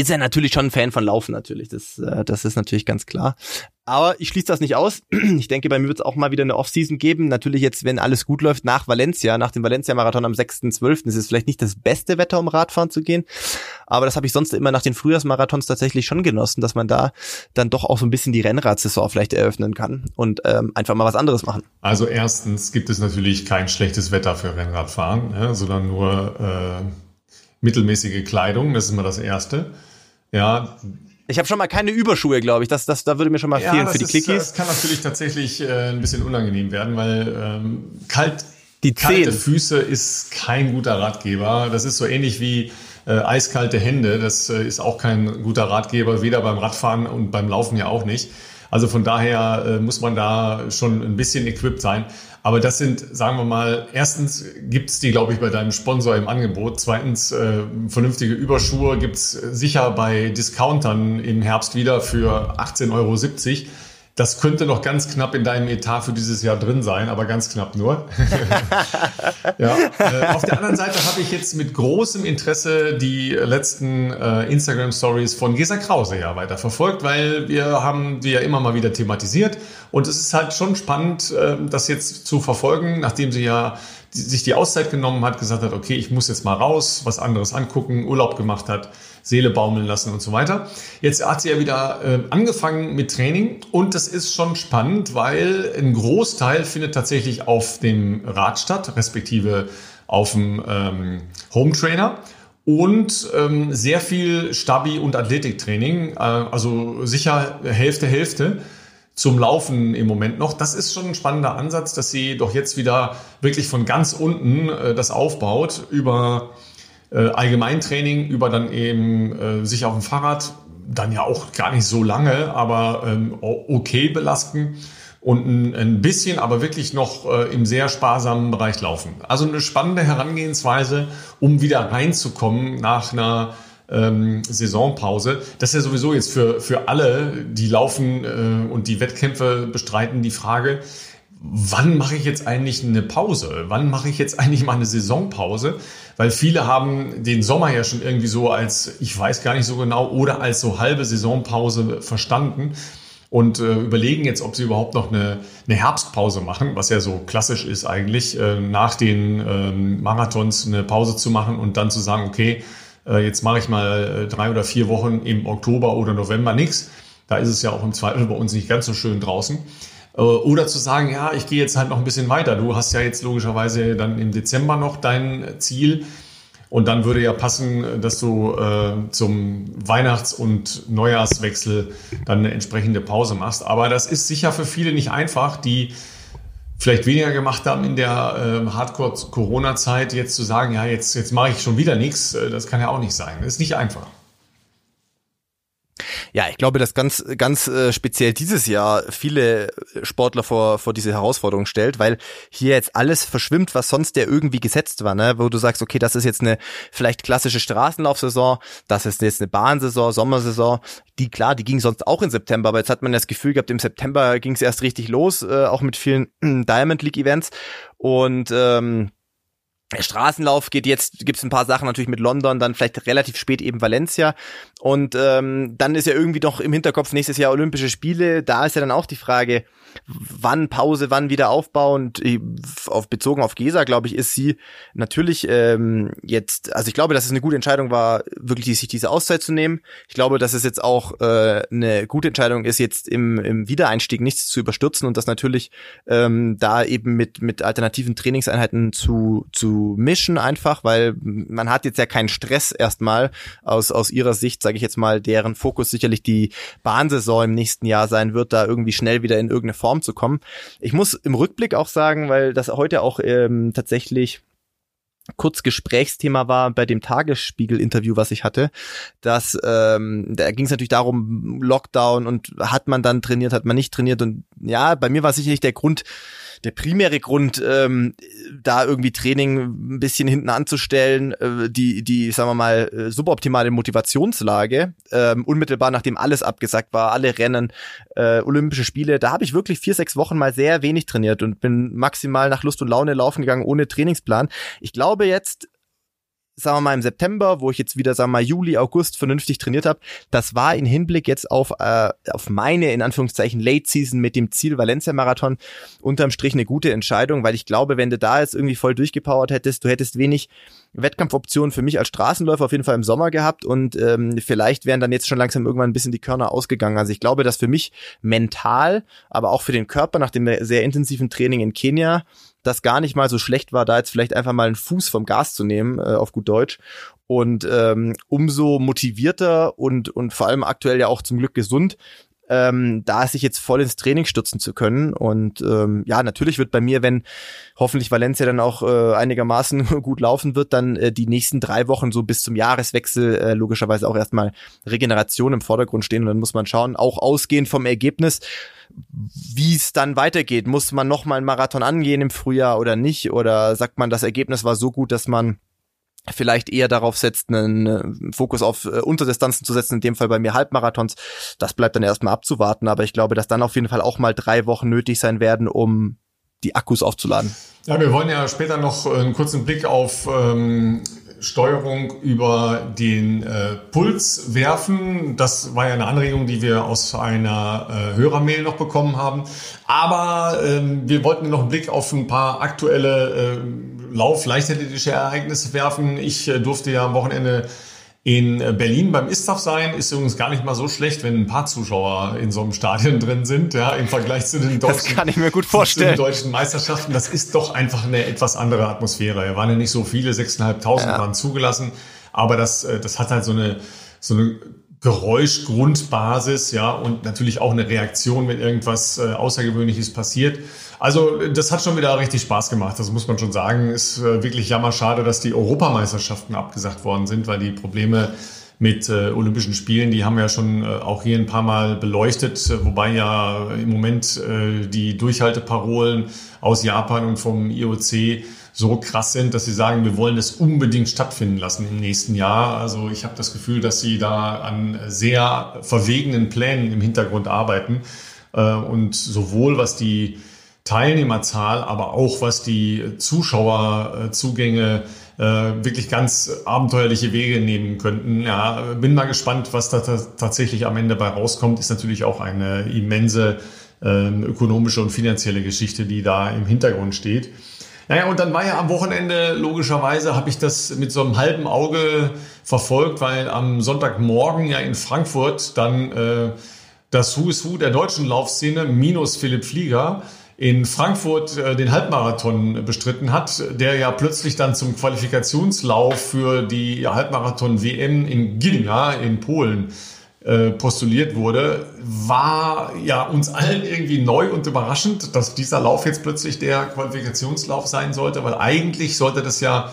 [SPEAKER 2] ist er natürlich schon ein Fan von Laufen natürlich. Das, äh, das ist natürlich ganz klar. Aber ich schließe das nicht aus. Ich denke, bei mir wird es auch mal wieder eine Offseason geben. Natürlich jetzt, wenn alles gut läuft, nach Valencia, nach dem Valencia-Marathon am 6.12. ist es vielleicht nicht das beste Wetter, um Radfahren zu gehen. Aber das habe ich sonst immer nach den Frühjahrsmarathons tatsächlich schon genossen, dass man da dann doch auch so ein bisschen die Rennradsaison vielleicht eröffnen kann und ähm, einfach mal was anderes machen.
[SPEAKER 1] Also erstens gibt es natürlich kein schlechtes Wetter für Rennradfahren, ja, sondern nur äh, mittelmäßige Kleidung. Das ist immer das Erste. Ja,
[SPEAKER 2] ich habe schon mal keine Überschuhe, glaube ich. Das, das, da würde mir schon mal ja, fehlen für die ist.
[SPEAKER 1] Das kann natürlich tatsächlich äh, ein bisschen unangenehm werden, weil ähm, kalt, die kalte Füße ist kein guter Ratgeber. Das ist so ähnlich wie äh, eiskalte Hände. Das äh, ist auch kein guter Ratgeber, weder beim Radfahren und beim Laufen ja auch nicht. Also von daher äh, muss man da schon ein bisschen equipped sein. Aber das sind, sagen wir mal, erstens gibt's die, glaube ich, bei deinem Sponsor im Angebot. Zweitens, äh, vernünftige Überschuhe gibt's sicher bei Discountern im Herbst wieder für 18,70 Euro. Das könnte noch ganz knapp in deinem Etat für dieses Jahr drin sein, aber ganz knapp nur. ja. Äh, auf der anderen Seite habe ich jetzt mit großem Interesse die letzten äh, Instagram Stories von Gesa Krause ja weiter verfolgt, weil wir haben die ja immer mal wieder thematisiert und es ist halt schon spannend, äh, das jetzt zu verfolgen, nachdem sie ja sich die Auszeit genommen hat, gesagt hat, okay, ich muss jetzt mal raus, was anderes angucken, Urlaub gemacht hat Seele baumeln lassen und so weiter. Jetzt hat sie ja wieder äh, angefangen mit Training und das ist schon spannend, weil ein Großteil findet tatsächlich auf dem Rad statt, respektive auf dem ähm, Home Trainer und ähm, sehr viel Stabi- und Athletiktraining, äh, also sicher Hälfte, Hälfte zum Laufen im Moment noch. Das ist schon ein spannender Ansatz, dass sie doch jetzt wieder wirklich von ganz unten äh, das aufbaut über äh, Allgemeintraining über dann eben äh, sich auf dem Fahrrad dann ja auch gar nicht so lange, aber ähm, okay belasten und ein, ein bisschen, aber wirklich noch äh, im sehr sparsamen Bereich laufen. Also eine spannende Herangehensweise, um wieder reinzukommen nach einer ähm, Saisonpause. Das ist ja sowieso jetzt für, für alle, die laufen äh, und die Wettkämpfe bestreiten, die Frage, wann mache ich jetzt eigentlich eine Pause? Wann mache ich jetzt eigentlich mal eine Saisonpause? Weil viele haben den Sommer ja schon irgendwie so als, ich weiß gar nicht so genau, oder als so halbe Saisonpause verstanden und äh, überlegen jetzt, ob sie überhaupt noch eine, eine Herbstpause machen, was ja so klassisch ist eigentlich, äh, nach den ähm, Marathons eine Pause zu machen und dann zu sagen, okay, äh, jetzt mache ich mal äh, drei oder vier Wochen im Oktober oder November nichts. Da ist es ja auch im Zweifel bei uns nicht ganz so schön draußen. Äh, oder zu sagen, ja, ich gehe jetzt halt noch ein bisschen weiter. Du hast ja jetzt logischerweise dann im Dezember noch dein Ziel. Und dann würde ja passen, dass du äh, zum Weihnachts- und Neujahrswechsel dann eine entsprechende Pause machst. Aber das ist sicher für viele nicht einfach, die vielleicht weniger gemacht haben in der äh, Hardcore-Corona-Zeit, jetzt zu sagen, ja, jetzt, jetzt mache ich schon wieder nichts. Äh, das kann ja auch nicht sein. Das ist nicht einfach.
[SPEAKER 2] Ja, ich glaube, dass ganz, ganz äh, speziell dieses Jahr viele Sportler vor, vor diese Herausforderung stellt, weil hier jetzt alles verschwimmt, was sonst ja irgendwie gesetzt war, ne? wo du sagst, okay, das ist jetzt eine vielleicht klassische Straßenlaufsaison, das ist jetzt eine Bahnsaison, Sommersaison, die klar, die ging sonst auch im September, aber jetzt hat man das Gefühl gehabt, im September ging es erst richtig los, äh, auch mit vielen Diamond League Events und ähm, Straßenlauf geht jetzt, gibt's ein paar Sachen natürlich mit London, dann vielleicht relativ spät eben Valencia. Und ähm, dann ist ja irgendwie doch im Hinterkopf nächstes Jahr Olympische Spiele. Da ist ja dann auch die Frage, wann Pause, wann wieder aufbauend. Auf, bezogen auf Gesa, glaube ich, ist sie natürlich ähm, jetzt, also ich glaube, dass es eine gute Entscheidung war, wirklich sich diese Auszeit zu nehmen. Ich glaube, dass es jetzt auch äh, eine gute Entscheidung ist, jetzt im, im Wiedereinstieg nichts zu überstürzen und das natürlich ähm, da eben mit, mit alternativen Trainingseinheiten zu, zu mischen einfach, weil man hat jetzt ja keinen Stress erstmal aus, aus ihrer Sicht, sage ich jetzt mal, deren Fokus sicherlich die Bahnsaison im nächsten Jahr sein wird, da irgendwie schnell wieder in irgendeine Form zu kommen. Ich muss im Rückblick auch sagen, weil das heute auch ähm, tatsächlich kurz Gesprächsthema war bei dem Tagesspiegel-Interview, was ich hatte, dass ähm, da ging es natürlich darum, Lockdown und hat man dann trainiert, hat man nicht trainiert und ja, bei mir war sicherlich der Grund, der primäre Grund, ähm, da irgendwie Training ein bisschen hinten anzustellen, äh, die, die, sagen wir mal, äh, suboptimale Motivationslage, ähm, unmittelbar nachdem alles abgesagt war, alle Rennen, äh, Olympische Spiele, da habe ich wirklich vier, sechs Wochen mal sehr wenig trainiert und bin maximal nach Lust und Laune laufen gegangen, ohne Trainingsplan. Ich glaube jetzt, sagen wir mal im September, wo ich jetzt wieder, sagen wir mal Juli, August vernünftig trainiert habe, das war in Hinblick jetzt auf, äh, auf meine, in Anführungszeichen, Late Season mit dem Ziel Valencia Marathon unterm Strich eine gute Entscheidung, weil ich glaube, wenn du da jetzt irgendwie voll durchgepowert hättest, du hättest wenig Wettkampfoptionen für mich als Straßenläufer auf jeden Fall im Sommer gehabt und ähm, vielleicht wären dann jetzt schon langsam irgendwann ein bisschen die Körner ausgegangen. Also ich glaube, dass für mich mental, aber auch für den Körper nach dem sehr intensiven Training in Kenia das gar nicht mal so schlecht war, da jetzt vielleicht einfach mal einen Fuß vom Gas zu nehmen, äh, auf gut Deutsch. Und ähm, umso motivierter und, und vor allem aktuell ja auch zum Glück gesund, ähm, da sich jetzt voll ins Training stürzen zu können. Und ähm, ja, natürlich wird bei mir, wenn hoffentlich Valencia dann auch äh, einigermaßen gut laufen wird, dann äh, die nächsten drei Wochen so bis zum Jahreswechsel äh, logischerweise auch erstmal Regeneration im Vordergrund stehen. Und dann muss man schauen, auch ausgehend vom Ergebnis, wie es dann weitergeht. Muss man noch mal einen Marathon angehen im Frühjahr oder nicht? Oder sagt man, das Ergebnis war so gut, dass man vielleicht eher darauf setzt, einen äh, Fokus auf äh, Unterdistanzen zu setzen, in dem Fall bei mir Halbmarathons. Das bleibt dann erstmal abzuwarten, aber ich glaube, dass dann auf jeden Fall auch mal drei Wochen nötig sein werden, um die Akkus aufzuladen.
[SPEAKER 1] Ja, wir wollen ja später noch einen kurzen Blick auf ähm, Steuerung über den äh, Puls werfen. Das war ja eine Anregung, die wir aus einer äh, Hörermail noch bekommen haben. Aber ähm, wir wollten noch einen Blick auf ein paar aktuelle äh, Lauf-leichtathletische Ereignisse werfen. Ich äh, durfte ja am Wochenende in Berlin beim Istaf sein ist übrigens gar nicht mal so schlecht, wenn ein paar Zuschauer in so einem Stadion drin sind, ja, im Vergleich zu den deutschen,
[SPEAKER 2] das kann ich mir gut vorstellen.
[SPEAKER 1] Zu den deutschen Meisterschaften. Das ist doch einfach eine etwas andere Atmosphäre. Da waren ja nicht so viele, 6.500 ja. waren zugelassen, aber das, äh, das hat halt so eine, so eine Geräuschgrundbasis, ja, und natürlich auch eine Reaktion, wenn irgendwas äh, Außergewöhnliches passiert. Also das hat schon wieder richtig Spaß gemacht, das muss man schon sagen. Ist äh, wirklich jammerschade, dass die Europameisterschaften abgesagt worden sind, weil die Probleme mit äh, Olympischen Spielen, die haben wir ja schon äh, auch hier ein paar Mal beleuchtet, äh, wobei ja im Moment äh, die Durchhalteparolen aus Japan und vom IOC so krass sind, dass sie sagen, wir wollen es unbedingt stattfinden lassen im nächsten Jahr. Also ich habe das Gefühl, dass sie da an sehr verwegenen Plänen im Hintergrund arbeiten äh, und sowohl was die Teilnehmerzahl, aber auch was die Zuschauerzugänge äh, wirklich ganz abenteuerliche Wege nehmen könnten. Ja, bin mal gespannt, was da tatsächlich am Ende bei rauskommt. Ist natürlich auch eine immense äh, ökonomische und finanzielle Geschichte, die da im Hintergrund steht. Naja, und dann war ja am Wochenende, logischerweise, habe ich das mit so einem halben Auge verfolgt, weil am Sonntagmorgen ja in Frankfurt dann äh, das Who is Who der deutschen Laufszene minus Philipp Flieger in Frankfurt äh, den Halbmarathon bestritten hat, der ja plötzlich dann zum Qualifikationslauf für die Halbmarathon-WM in Gdynia in Polen äh, postuliert wurde, war ja uns allen irgendwie neu und überraschend, dass dieser Lauf jetzt plötzlich der Qualifikationslauf sein sollte, weil eigentlich sollte das ja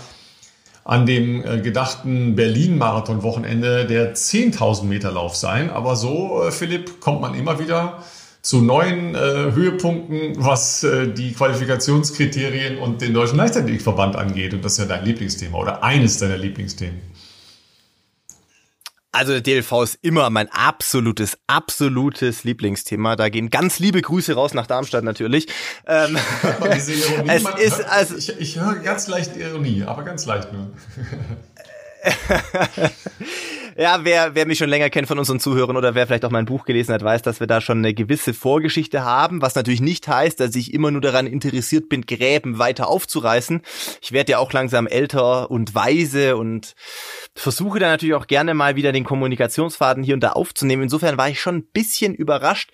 [SPEAKER 1] an dem äh, gedachten Berlin-Marathon-Wochenende der 10.000 Meter Lauf sein. Aber so, äh, Philipp, kommt man immer wieder zu neuen äh, Höhepunkten, was äh, die Qualifikationskriterien und den Deutschen Leichtathletikverband angeht. Und das ist ja dein Lieblingsthema oder eines deiner Lieblingsthemen.
[SPEAKER 2] Also der DLV ist immer mein absolutes, absolutes Lieblingsthema. Da gehen ganz liebe Grüße raus nach Darmstadt natürlich. Ähm,
[SPEAKER 1] es ist also ich, ich höre ganz leicht Ironie, aber ganz leicht nur.
[SPEAKER 2] ja, wer, wer mich schon länger kennt von unseren Zuhörern oder wer vielleicht auch mein Buch gelesen hat, weiß, dass wir da schon eine gewisse Vorgeschichte haben, was natürlich nicht heißt, dass ich immer nur daran interessiert bin, Gräben weiter aufzureißen. Ich werde ja auch langsam älter und weise und versuche dann natürlich auch gerne mal wieder den Kommunikationsfaden hier und da aufzunehmen. Insofern war ich schon ein bisschen überrascht,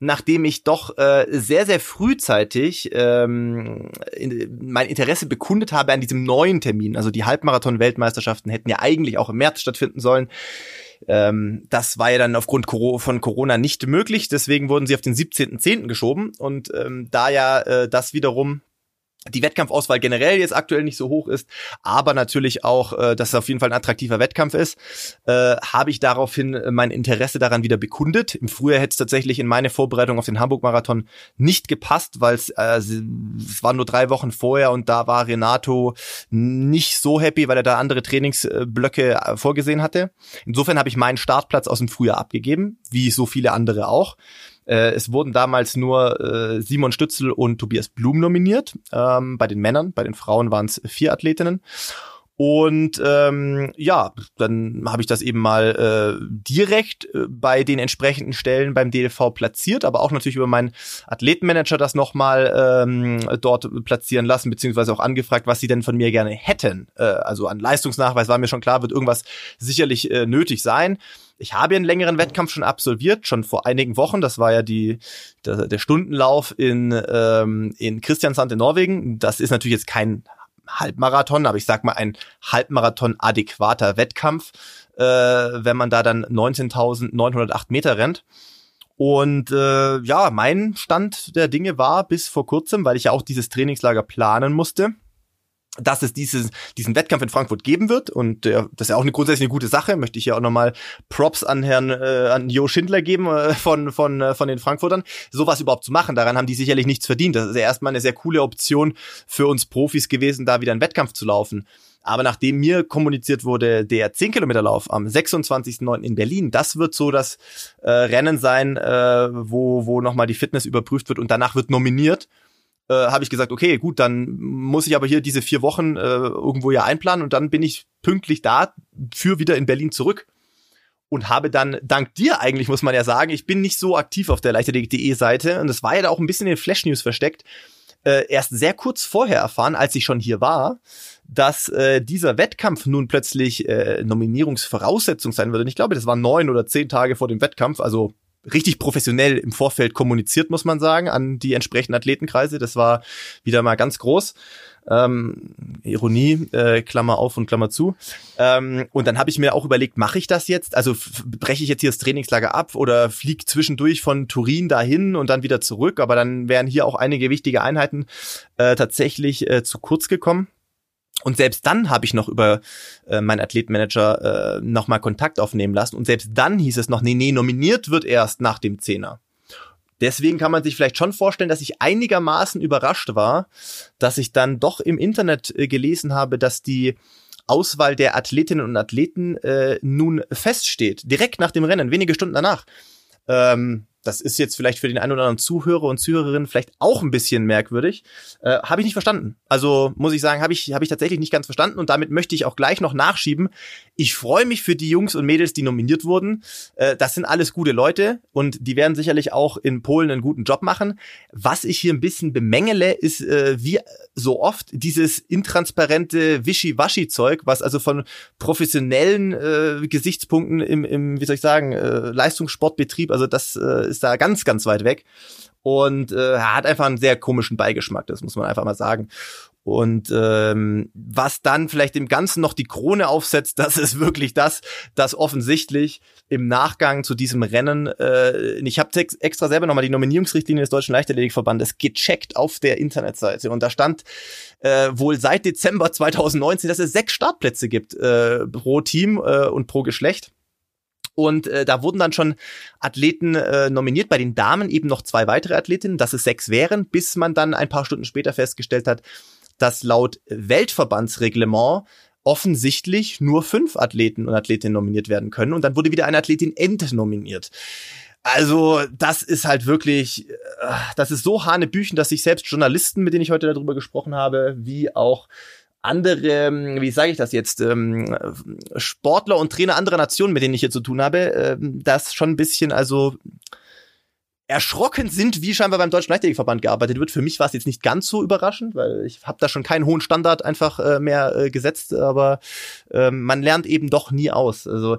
[SPEAKER 2] nachdem ich doch äh, sehr, sehr frühzeitig ähm, in, mein Interesse bekundet habe an diesem neuen Termin. Also die Halbmarathon-Weltmeisterschaften hätten ja eigentlich auch im März stattfinden sollen. Ähm, das war ja dann aufgrund von Corona nicht möglich, deswegen wurden sie auf den 17.10. geschoben. Und ähm, da ja äh, das wiederum die Wettkampfauswahl generell jetzt aktuell nicht so hoch ist, aber natürlich auch, äh, dass es auf jeden Fall ein attraktiver Wettkampf ist, äh, habe ich daraufhin mein Interesse daran wieder bekundet. Im Frühjahr hätte es tatsächlich in meine Vorbereitung auf den Hamburg-Marathon nicht gepasst, weil es äh, es waren nur drei Wochen vorher und da war Renato nicht so happy, weil er da andere Trainingsblöcke äh, vorgesehen hatte. Insofern habe ich meinen Startplatz aus dem Frühjahr abgegeben, wie so viele andere auch. Äh, es wurden damals nur äh, Simon Stützel und Tobias Blum nominiert, ähm, bei den Männern, bei den Frauen waren es vier Athletinnen. Und ähm, ja, dann habe ich das eben mal äh, direkt äh, bei den entsprechenden Stellen beim DLV platziert, aber auch natürlich über meinen Athletenmanager das nochmal ähm, dort platzieren lassen, beziehungsweise auch angefragt, was sie denn von mir gerne hätten. Äh, also an Leistungsnachweis war mir schon klar, wird irgendwas sicherlich äh, nötig sein. Ich habe einen längeren Wettkampf schon absolviert, schon vor einigen Wochen. Das war ja die, der, der Stundenlauf in, ähm, in Christiansand in Norwegen. Das ist natürlich jetzt kein Halbmarathon, aber ich sag mal ein Halbmarathon adäquater Wettkampf, äh, wenn man da dann 19.908 Meter rennt. Und äh, ja, mein Stand der Dinge war bis vor kurzem, weil ich ja auch dieses Trainingslager planen musste, dass es dieses, diesen Wettkampf in Frankfurt geben wird und äh, das ist ja auch eine grundsätzlich eine gute Sache, möchte ich ja auch nochmal Props an Herrn äh, an Jo Schindler geben äh, von von äh, von den Frankfurtern, sowas überhaupt zu machen, daran haben die sicherlich nichts verdient. Das ist ja erstmal eine sehr coole Option für uns Profis gewesen, da wieder einen Wettkampf zu laufen. Aber nachdem mir kommuniziert wurde, der 10 Kilometer Lauf am 26.09. in Berlin, das wird so das äh, Rennen sein, äh, wo, wo nochmal die Fitness überprüft wird und danach wird nominiert äh, habe ich gesagt, okay, gut, dann muss ich aber hier diese vier Wochen äh, irgendwo ja einplanen und dann bin ich pünktlich da für wieder in Berlin zurück und habe dann dank dir eigentlich muss man ja sagen, ich bin nicht so aktiv auf der leichtathletik.de Seite und das war ja da auch ein bisschen in den Flash News versteckt. Äh, erst sehr kurz vorher erfahren, als ich schon hier war, dass äh, dieser Wettkampf nun plötzlich äh, Nominierungsvoraussetzung sein würde. Und ich glaube, das war neun oder zehn Tage vor dem Wettkampf, also richtig professionell im Vorfeld kommuniziert, muss man sagen, an die entsprechenden Athletenkreise. Das war wieder mal ganz groß. Ähm, Ironie, äh, Klammer auf und Klammer zu. Ähm, und dann habe ich mir auch überlegt, mache ich das jetzt? Also breche ich jetzt hier das Trainingslager ab oder fliege zwischendurch von Turin dahin und dann wieder zurück? Aber dann wären hier auch einige wichtige Einheiten äh, tatsächlich äh, zu kurz gekommen. Und selbst dann habe ich noch über äh, meinen Athletenmanager äh, nochmal Kontakt aufnehmen lassen. Und selbst dann hieß es noch, nee, nee, nominiert wird erst nach dem Zehner. Deswegen kann man sich vielleicht schon vorstellen, dass ich einigermaßen überrascht war, dass ich dann doch im Internet äh, gelesen habe, dass die Auswahl der Athletinnen und Athleten äh, nun feststeht. Direkt nach dem Rennen, wenige Stunden danach. Ähm, das ist jetzt vielleicht für den einen oder anderen Zuhörer und Zuhörerin vielleicht auch ein bisschen merkwürdig. Äh, habe ich nicht verstanden. Also muss ich sagen, habe ich, hab ich tatsächlich nicht ganz verstanden und damit möchte ich auch gleich noch nachschieben. Ich freue mich für die Jungs und Mädels, die nominiert wurden. Äh, das sind alles gute Leute und die werden sicherlich auch in Polen einen guten Job machen. Was ich hier ein bisschen bemängele, ist äh, wie so oft dieses intransparente Wischi-Waschi-Zeug, was also von professionellen äh, Gesichtspunkten im, im, wie soll ich sagen, äh, Leistungssportbetrieb, also das äh, ist da ganz, ganz weit weg. Und äh, hat einfach einen sehr komischen Beigeschmack, das muss man einfach mal sagen. Und ähm, was dann vielleicht dem Ganzen noch die Krone aufsetzt, das ist wirklich das, das offensichtlich im Nachgang zu diesem Rennen, äh, ich habe extra selber nochmal die Nominierungsrichtlinie des Deutschen Leichtathletikverbandes gecheckt auf der Internetseite und da stand äh, wohl seit Dezember 2019, dass es sechs Startplätze gibt äh, pro Team äh, und pro Geschlecht. Und äh, da wurden dann schon Athleten äh, nominiert, bei den Damen eben noch zwei weitere Athletinnen, dass es sechs wären, bis man dann ein paar Stunden später festgestellt hat, dass laut Weltverbandsreglement offensichtlich nur fünf Athleten und Athletinnen nominiert werden können und dann wurde wieder eine Athletin entnominiert. Also, das ist halt wirklich, äh, das ist so hanebüchen, dass sich selbst Journalisten, mit denen ich heute darüber gesprochen habe, wie auch andere, ähm, wie sage ich das jetzt, ähm, Sportler und Trainer anderer Nationen, mit denen ich hier zu tun habe, ähm, das schon ein bisschen, also erschrocken sind, wie scheinbar beim Deutschen Leichtathletikverband gearbeitet wird. Für mich war es jetzt nicht ganz so überraschend, weil ich habe da schon keinen hohen Standard einfach äh, mehr äh, gesetzt, aber äh, man lernt eben doch nie aus. Also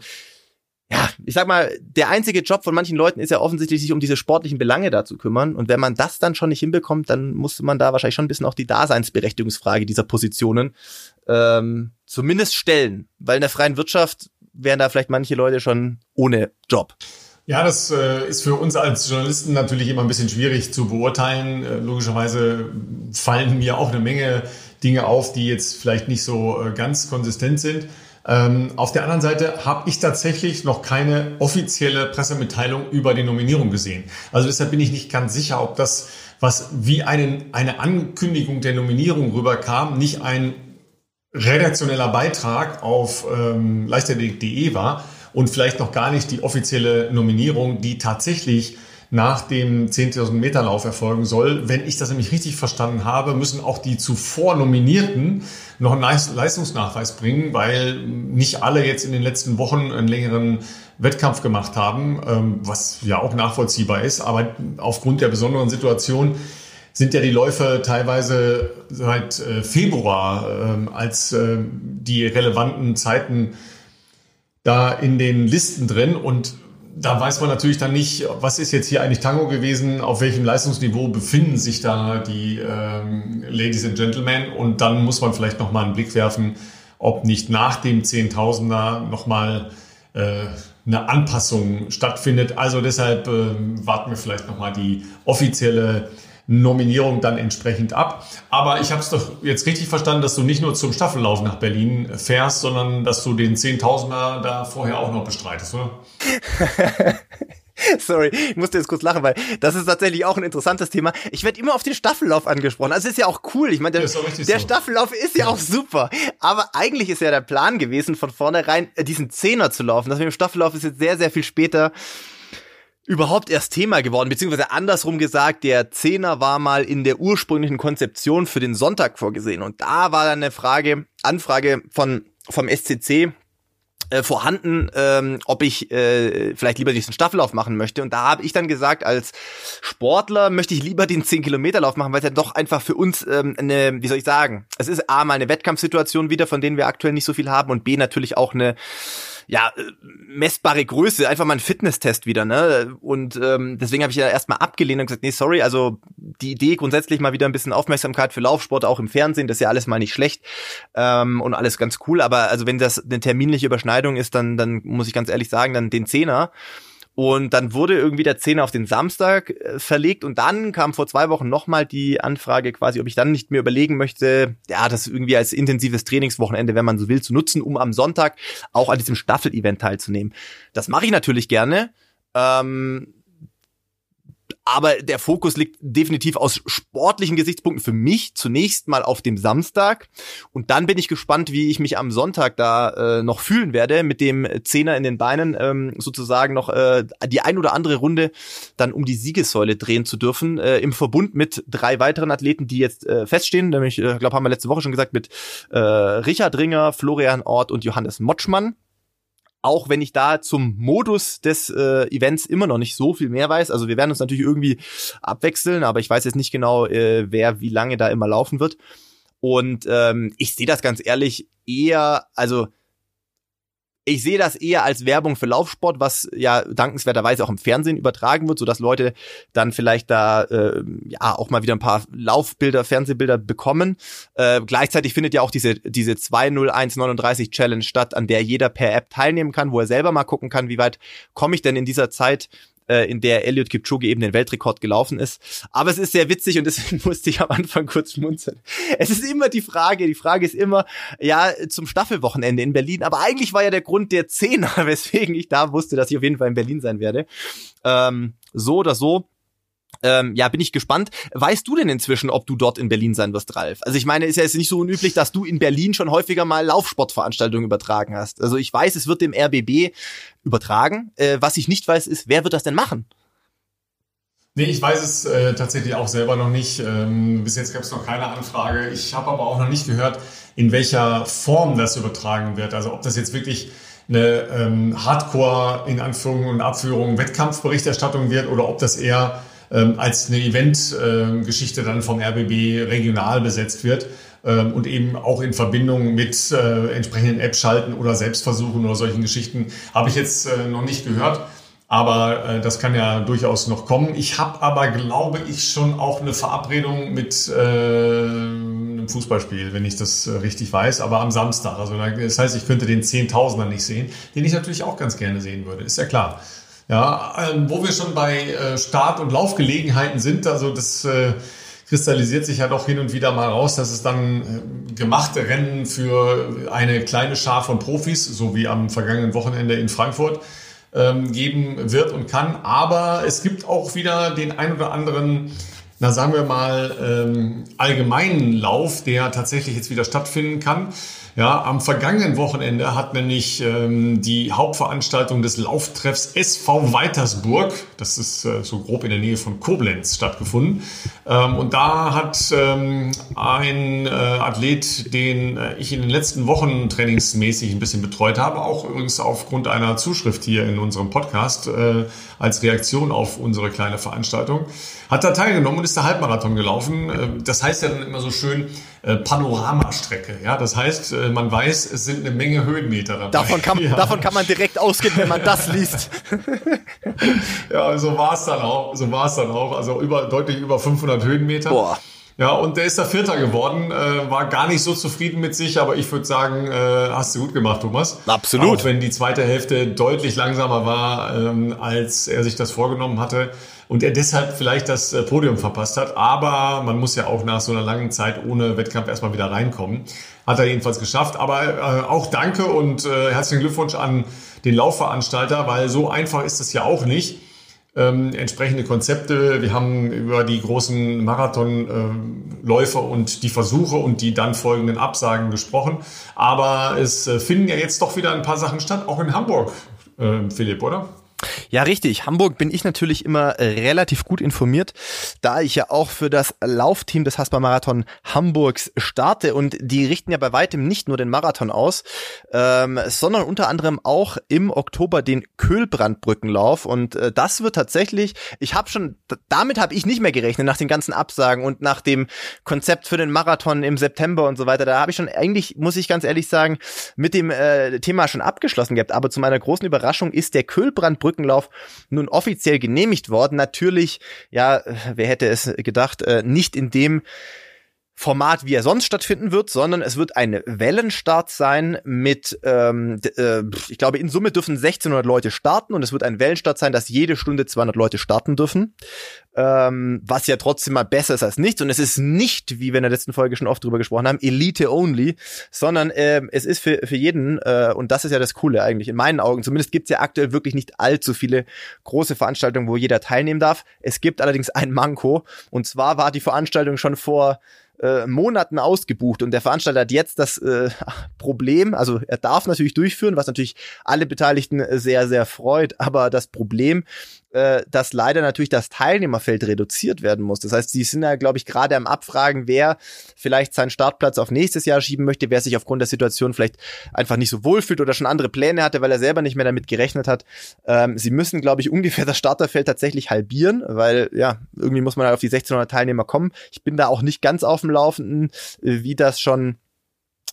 [SPEAKER 2] ja, ich sag mal, der einzige Job von manchen Leuten ist ja offensichtlich, sich um diese sportlichen Belange da zu kümmern. Und wenn man das dann schon nicht hinbekommt, dann musste man da wahrscheinlich schon ein bisschen auch die Daseinsberechtigungsfrage dieser Positionen ähm, zumindest stellen. Weil in der freien Wirtschaft wären da vielleicht manche Leute schon ohne Job.
[SPEAKER 1] Ja, das äh, ist für uns als Journalisten natürlich immer ein bisschen schwierig zu beurteilen. Äh, logischerweise fallen mir auch eine Menge Dinge auf, die jetzt vielleicht nicht so äh, ganz konsistent sind. Ähm, auf der anderen Seite habe ich tatsächlich noch keine offizielle Pressemitteilung über die Nominierung gesehen. Also deshalb bin ich nicht ganz sicher, ob das, was wie einen, eine Ankündigung der Nominierung rüberkam, nicht ein redaktioneller Beitrag auf ähm, leichtathletik.de war und vielleicht noch gar nicht die offizielle Nominierung, die tatsächlich nach dem 10.000 Meter Lauf erfolgen soll. Wenn ich das nämlich richtig verstanden habe, müssen auch die zuvor Nominierten noch einen Leistungsnachweis bringen, weil nicht alle jetzt in den letzten Wochen einen längeren Wettkampf gemacht haben, ähm, was ja auch nachvollziehbar ist. Aber aufgrund der besonderen Situation sind ja die Läufe teilweise seit äh, Februar ähm, als äh, die relevanten Zeiten da in den Listen drin und da weiß man natürlich dann nicht, was ist jetzt hier eigentlich Tango gewesen, auf welchem Leistungsniveau befinden sich da die ähm, Ladies and Gentlemen und dann muss man vielleicht nochmal einen Blick werfen, ob nicht nach dem Zehntausender nochmal äh, eine Anpassung stattfindet. Also deshalb äh, warten wir vielleicht nochmal die offizielle Nominierung dann entsprechend ab. Aber ich habe es doch jetzt richtig verstanden, dass du nicht nur zum Staffellauf nach Berlin fährst, sondern dass du den Zehntausender da vorher auch noch bestreitest, oder?
[SPEAKER 2] Sorry, ich musste jetzt kurz lachen, weil das ist tatsächlich auch ein interessantes Thema. Ich werde immer auf den Staffellauf angesprochen. Also ist ja auch cool. Ich meine, der, der so. Staffellauf ist ja, ja, auch super. Aber eigentlich ist ja der Plan gewesen, von vornherein äh, diesen Zehner zu laufen. Das mit dem Staffellauf ist jetzt sehr, sehr viel später überhaupt erst Thema geworden, beziehungsweise andersrum gesagt, der Zehner war mal in der ursprünglichen Konzeption für den Sonntag vorgesehen. Und da war dann eine Frage, Anfrage von, vom SCC, äh, vorhanden, ähm, ob ich äh, vielleicht lieber diesen Staffellauf machen möchte. Und da habe ich dann gesagt, als Sportler möchte ich lieber den 10-Kilometer-Lauf machen, weil es ja doch einfach für uns ähm, eine, wie soll ich sagen, es ist A mal eine Wettkampfsituation wieder, von denen wir aktuell nicht so viel haben und B natürlich auch eine ja, äh, messbare Größe, einfach mal ein Fitnesstest wieder, ne? Und ähm, deswegen habe ich ja erstmal abgelehnt und gesagt, nee, sorry, also die Idee grundsätzlich mal wieder ein bisschen Aufmerksamkeit für Laufsport auch im Fernsehen, das ist ja alles mal nicht schlecht ähm, und alles ganz cool, aber also wenn das eine terminliche Überschneidung ist, dann, dann muss ich ganz ehrlich sagen, dann den Zehner und dann wurde irgendwie der Zehner auf den Samstag äh, verlegt und dann kam vor zwei Wochen nochmal die Anfrage quasi, ob ich dann nicht mehr überlegen möchte, ja, das irgendwie als intensives Trainingswochenende, wenn man so will, zu nutzen, um am Sonntag auch an diesem Staffel-Event teilzunehmen. Das mache ich natürlich gerne. Ähm, aber der Fokus liegt definitiv aus sportlichen Gesichtspunkten für mich zunächst mal auf dem Samstag. Und dann bin ich gespannt, wie ich mich am Sonntag da äh, noch fühlen werde, mit dem Zehner in den Beinen ähm, sozusagen noch äh, die ein oder andere Runde dann um die Siegessäule drehen zu dürfen, äh, im Verbund mit drei weiteren Athleten, die jetzt äh, feststehen. Nämlich, äh, glaube haben wir letzte Woche schon gesagt, mit äh, Richard Ringer, Florian Ort und Johannes Motschmann auch wenn ich da zum Modus des äh, Events immer noch nicht so viel mehr weiß. Also wir werden uns natürlich irgendwie abwechseln, aber ich weiß jetzt nicht genau, äh, wer wie lange da immer laufen wird. Und ähm, ich sehe das ganz ehrlich eher, also ich sehe das eher als Werbung für Laufsport, was ja dankenswerterweise auch im Fernsehen übertragen wird, so dass Leute dann vielleicht da äh, ja auch mal wieder ein paar Laufbilder, Fernsehbilder bekommen. Äh, gleichzeitig findet ja auch diese diese 20139 Challenge statt, an der jeder per App teilnehmen kann, wo er selber mal gucken kann, wie weit komme ich denn in dieser Zeit äh, in der Elliot Kipchoge eben den Weltrekord gelaufen ist. Aber es ist sehr witzig und deswegen musste ich am Anfang kurz schmunzeln. Es ist immer die Frage, die Frage ist immer, ja, zum Staffelwochenende in Berlin, aber eigentlich war ja der Grund der Zehner, weswegen ich da wusste, dass ich auf jeden Fall in Berlin sein werde. Ähm, so oder so ähm, ja, bin ich gespannt. Weißt du denn inzwischen, ob du dort in Berlin sein wirst, Ralf? Also ich meine, ist ja jetzt nicht so unüblich, dass du in Berlin schon häufiger mal Laufsportveranstaltungen übertragen hast. Also ich weiß, es wird dem RBB übertragen. Äh, was ich nicht weiß, ist, wer wird das denn machen?
[SPEAKER 1] Nee, ich weiß es äh, tatsächlich auch selber noch nicht. Ähm, bis jetzt gab es noch keine Anfrage. Ich habe aber auch noch nicht gehört, in welcher Form das übertragen wird. Also ob das jetzt wirklich eine ähm, Hardcore in Anführungen und Abführungen Wettkampfberichterstattung wird oder ob das eher ähm, als eine Eventgeschichte dann vom RBB regional besetzt wird ähm, und eben auch in Verbindung mit äh, entsprechenden Apps schalten oder Selbstversuchen oder solchen Geschichten habe ich jetzt äh, noch nicht gehört. Aber äh, das kann ja durchaus noch kommen. Ich habe aber, glaube ich, schon auch eine Verabredung mit äh, einem Fußballspiel, wenn ich das äh, richtig weiß, aber am Samstag. Also das heißt, ich könnte den Zehntausender nicht sehen, den ich natürlich auch ganz gerne sehen würde, ist ja klar. Ja, ähm, wo wir schon bei äh, Start- und Laufgelegenheiten sind, also das äh, kristallisiert sich ja doch hin und wieder mal raus, dass es dann äh, gemachte Rennen für eine kleine Schar von Profis, so wie am vergangenen Wochenende in Frankfurt, ähm, geben wird und kann. Aber es gibt auch wieder den ein oder anderen, na sagen wir mal, ähm, allgemeinen Lauf, der tatsächlich jetzt wieder stattfinden kann. Ja, am vergangenen Wochenende hat nämlich ähm, die Hauptveranstaltung des Lauftreffs SV Weitersburg, das ist äh, so grob in der Nähe von Koblenz, stattgefunden. Ähm, und da hat ähm, ein äh, Athlet, den äh, ich in den letzten Wochen trainingsmäßig ein bisschen betreut habe, auch übrigens aufgrund einer Zuschrift hier in unserem Podcast äh, als Reaktion auf unsere kleine Veranstaltung, hat da teilgenommen und ist der Halbmarathon gelaufen. Äh, das heißt ja dann immer so schön, äh, Panoramastrecke. Ja, das heißt, äh, man weiß, es sind eine Menge Höhenmeter dabei.
[SPEAKER 2] Davon kann, ja. davon kann man direkt ausgehen, wenn man das liest.
[SPEAKER 1] ja, so war es dann auch. So war es dann auch. Also über, deutlich über 500 Höhenmeter. Boah. Ja, und der ist der Vierter geworden, äh, war gar nicht so zufrieden mit sich, aber ich würde sagen, äh, hast du gut gemacht, Thomas.
[SPEAKER 2] Absolut.
[SPEAKER 1] Auch wenn die zweite Hälfte deutlich langsamer war, ähm, als er sich das vorgenommen hatte und er deshalb vielleicht das äh, Podium verpasst hat. Aber man muss ja auch nach so einer langen Zeit ohne Wettkampf erstmal wieder reinkommen. Hat er jedenfalls geschafft. Aber äh, auch danke und äh, herzlichen Glückwunsch an den Laufveranstalter, weil so einfach ist es ja auch nicht. Ähm, entsprechende Konzepte. Wir haben über die großen Marathonläufe äh, und die Versuche und die dann folgenden Absagen gesprochen. Aber es äh, finden ja jetzt doch wieder ein paar Sachen statt, auch in Hamburg, äh, Philipp, oder?
[SPEAKER 2] Ja, richtig. Hamburg bin ich natürlich immer äh, relativ gut informiert, da ich ja auch für das Laufteam des Haspa Marathon Hamburgs starte und die richten ja bei weitem nicht nur den Marathon aus, ähm, sondern unter anderem auch im Oktober den Köhlbrandbrückenlauf und äh, das wird tatsächlich, ich habe schon, damit habe ich nicht mehr gerechnet nach den ganzen Absagen und nach dem Konzept für den Marathon im September und so weiter. Da habe ich schon eigentlich, muss ich ganz ehrlich sagen, mit dem äh, Thema schon abgeschlossen gehabt. Aber zu meiner großen Überraschung ist der Köhlbrandbrückenlauf Brückenlauf nun offiziell genehmigt worden. Natürlich, ja, wer hätte es gedacht, äh, nicht in dem Format, wie er sonst stattfinden wird, sondern es wird ein Wellenstart sein mit, ähm, äh, ich glaube, in Summe dürfen 1600 Leute starten und es wird ein Wellenstart sein, dass jede Stunde 200 Leute starten dürfen, ähm, was ja trotzdem mal besser ist als nichts. Und es ist nicht, wie wir in der letzten Folge schon oft drüber gesprochen haben, Elite only, sondern ähm, es ist für, für jeden äh, und das ist ja das Coole eigentlich, in meinen Augen, zumindest gibt es ja aktuell wirklich nicht allzu viele große Veranstaltungen, wo jeder teilnehmen darf. Es gibt allerdings ein Manko. Und zwar war die Veranstaltung schon vor äh, Monaten ausgebucht und der Veranstalter hat jetzt das äh, Problem, also er darf natürlich durchführen, was natürlich alle Beteiligten sehr, sehr freut, aber das Problem äh, dass leider natürlich das Teilnehmerfeld reduziert werden muss. Das heißt, sie sind ja, glaube ich, gerade am Abfragen, wer vielleicht seinen Startplatz auf nächstes Jahr schieben möchte, wer sich aufgrund der Situation vielleicht einfach nicht so wohl fühlt oder schon andere Pläne hatte, weil er selber nicht mehr damit gerechnet hat. Ähm, sie müssen, glaube ich, ungefähr das Starterfeld tatsächlich halbieren, weil ja, irgendwie muss man halt auf die 1600 Teilnehmer kommen. Ich bin da auch nicht ganz auf dem Laufenden, äh, wie das schon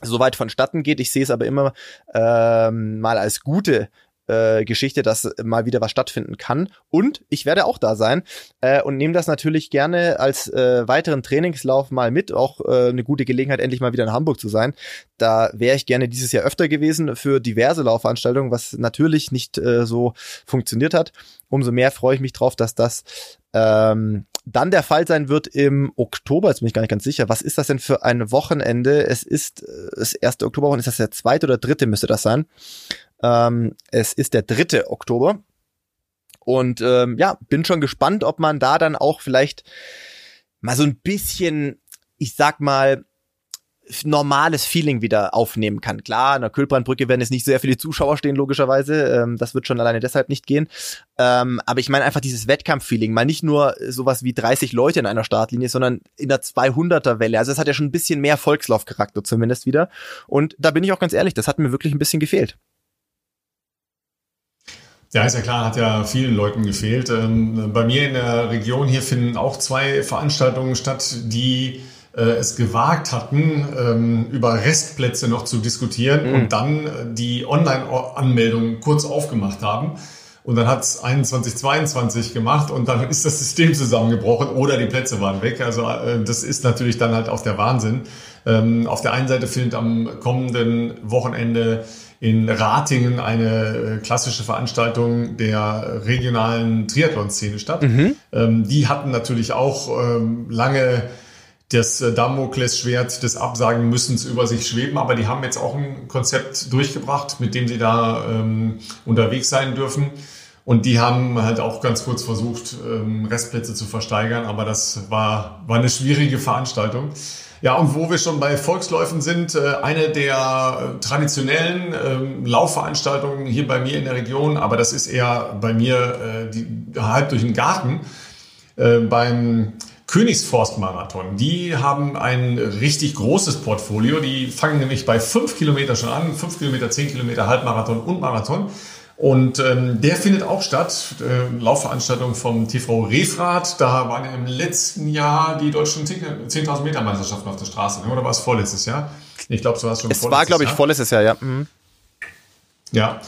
[SPEAKER 2] soweit vonstatten geht. Ich sehe es aber immer ähm, mal als gute äh, Geschichte, dass mal wieder was stattfinden kann. Und ich werde auch da sein äh, und nehme das natürlich gerne als äh, weiteren Trainingslauf mal mit. Auch äh, eine gute Gelegenheit, endlich mal wieder in Hamburg zu sein. Da wäre ich gerne dieses Jahr öfter gewesen für diverse Laufveranstaltungen, was natürlich nicht äh, so funktioniert hat. Umso mehr freue ich mich drauf, dass das ähm, dann der Fall sein wird im Oktober. Jetzt bin ich gar nicht ganz sicher. Was ist das denn für ein Wochenende? Es ist äh, das erste Oktoberwochen. Ist das der zweite oder dritte müsste das sein? Ähm, es ist der dritte Oktober. Und ähm, ja, bin schon gespannt, ob man da dann auch vielleicht mal so ein bisschen, ich sag mal, normales Feeling wieder aufnehmen kann. Klar, an der Kühlbrandbrücke werden jetzt nicht sehr viele Zuschauer stehen, logischerweise. Ähm, das wird schon alleine deshalb nicht gehen. Ähm, aber ich meine einfach dieses Wettkampffeeling. Mal nicht nur sowas wie 30 Leute in einer Startlinie, sondern in der 200er Welle. Also es hat ja schon ein bisschen mehr Volkslaufcharakter zumindest wieder. Und da bin ich auch ganz ehrlich, das hat mir wirklich ein bisschen gefehlt.
[SPEAKER 1] Ja, ist ja klar, hat ja vielen Leuten gefehlt. Ähm, bei mir in der Region hier finden auch zwei Veranstaltungen statt, die äh, es gewagt hatten, ähm, über Restplätze noch zu diskutieren mhm. und dann äh, die Online-Anmeldung kurz aufgemacht haben. Und dann hat es 21, 22 gemacht und dann ist das System zusammengebrochen oder die Plätze waren weg. Also äh, das ist natürlich dann halt auch der Wahnsinn. Ähm, auf der einen Seite findet am kommenden Wochenende in Ratingen eine klassische Veranstaltung der regionalen Triathlon-Szene statt. Mhm. Ähm, die hatten natürlich auch ähm, lange das äh, Damoklesschwert des Absagen müssens über sich schweben, aber die haben jetzt auch ein Konzept durchgebracht, mit dem sie da ähm, unterwegs sein dürfen. Und die haben halt auch ganz kurz versucht, ähm, Restplätze zu versteigern, aber das war, war eine schwierige Veranstaltung. Ja, und wo wir schon bei Volksläufen sind, äh, eine der äh, traditionellen ähm, Laufveranstaltungen hier bei mir in der Region, aber das ist eher bei mir äh, die, halb durch den Garten, beim Königsforst-Marathon. Die haben ein richtig großes Portfolio. Die fangen nämlich bei fünf Kilometer schon an. Fünf Kilometer, zehn Kilometer, Halbmarathon und Marathon. Und ähm, der findet auch statt. Äh, Laufveranstaltung vom TV Refrat. Da waren im letzten Jahr die deutschen 10.000 Meter Meisterschaften auf der Straße. Oder war es vorletztes Jahr?
[SPEAKER 2] Ich glaube, so war es schon Es war, glaube ich, vorletztes Jahr, ja. Mhm.
[SPEAKER 1] Ja.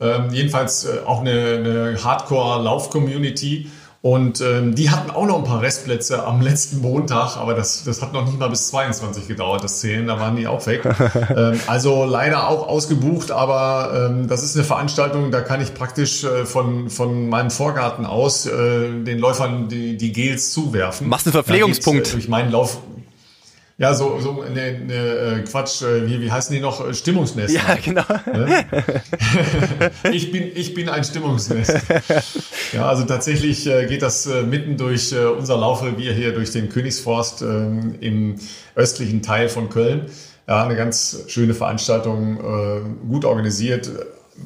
[SPEAKER 1] Ähm, jedenfalls äh, auch eine, eine Hardcore-Lauf-Community. Und ähm, die hatten auch noch ein paar Restplätze am letzten Montag, aber das, das hat noch nicht mal bis 22 gedauert, das Zählen, da waren die auch weg. ähm, also leider auch ausgebucht, aber ähm, das ist eine Veranstaltung, da kann ich praktisch äh, von, von meinem Vorgarten aus äh, den Läufern die, die Gels zuwerfen.
[SPEAKER 2] Machst einen Verpflegungspunkt.
[SPEAKER 1] Äh, durch meinen Lauf, ja, so, so eine äh, Quatsch, äh, wie, wie heißen die noch? Stimmungsnest.
[SPEAKER 2] Ja, genau.
[SPEAKER 1] Ne? ich, bin, ich bin ein Stimmungsnest. Ja, also tatsächlich äh, geht das äh, mitten durch äh, unser Laufrevier hier durch den Königsforst ähm, im östlichen Teil von Köln. Ja, eine ganz schöne Veranstaltung, äh, gut organisiert.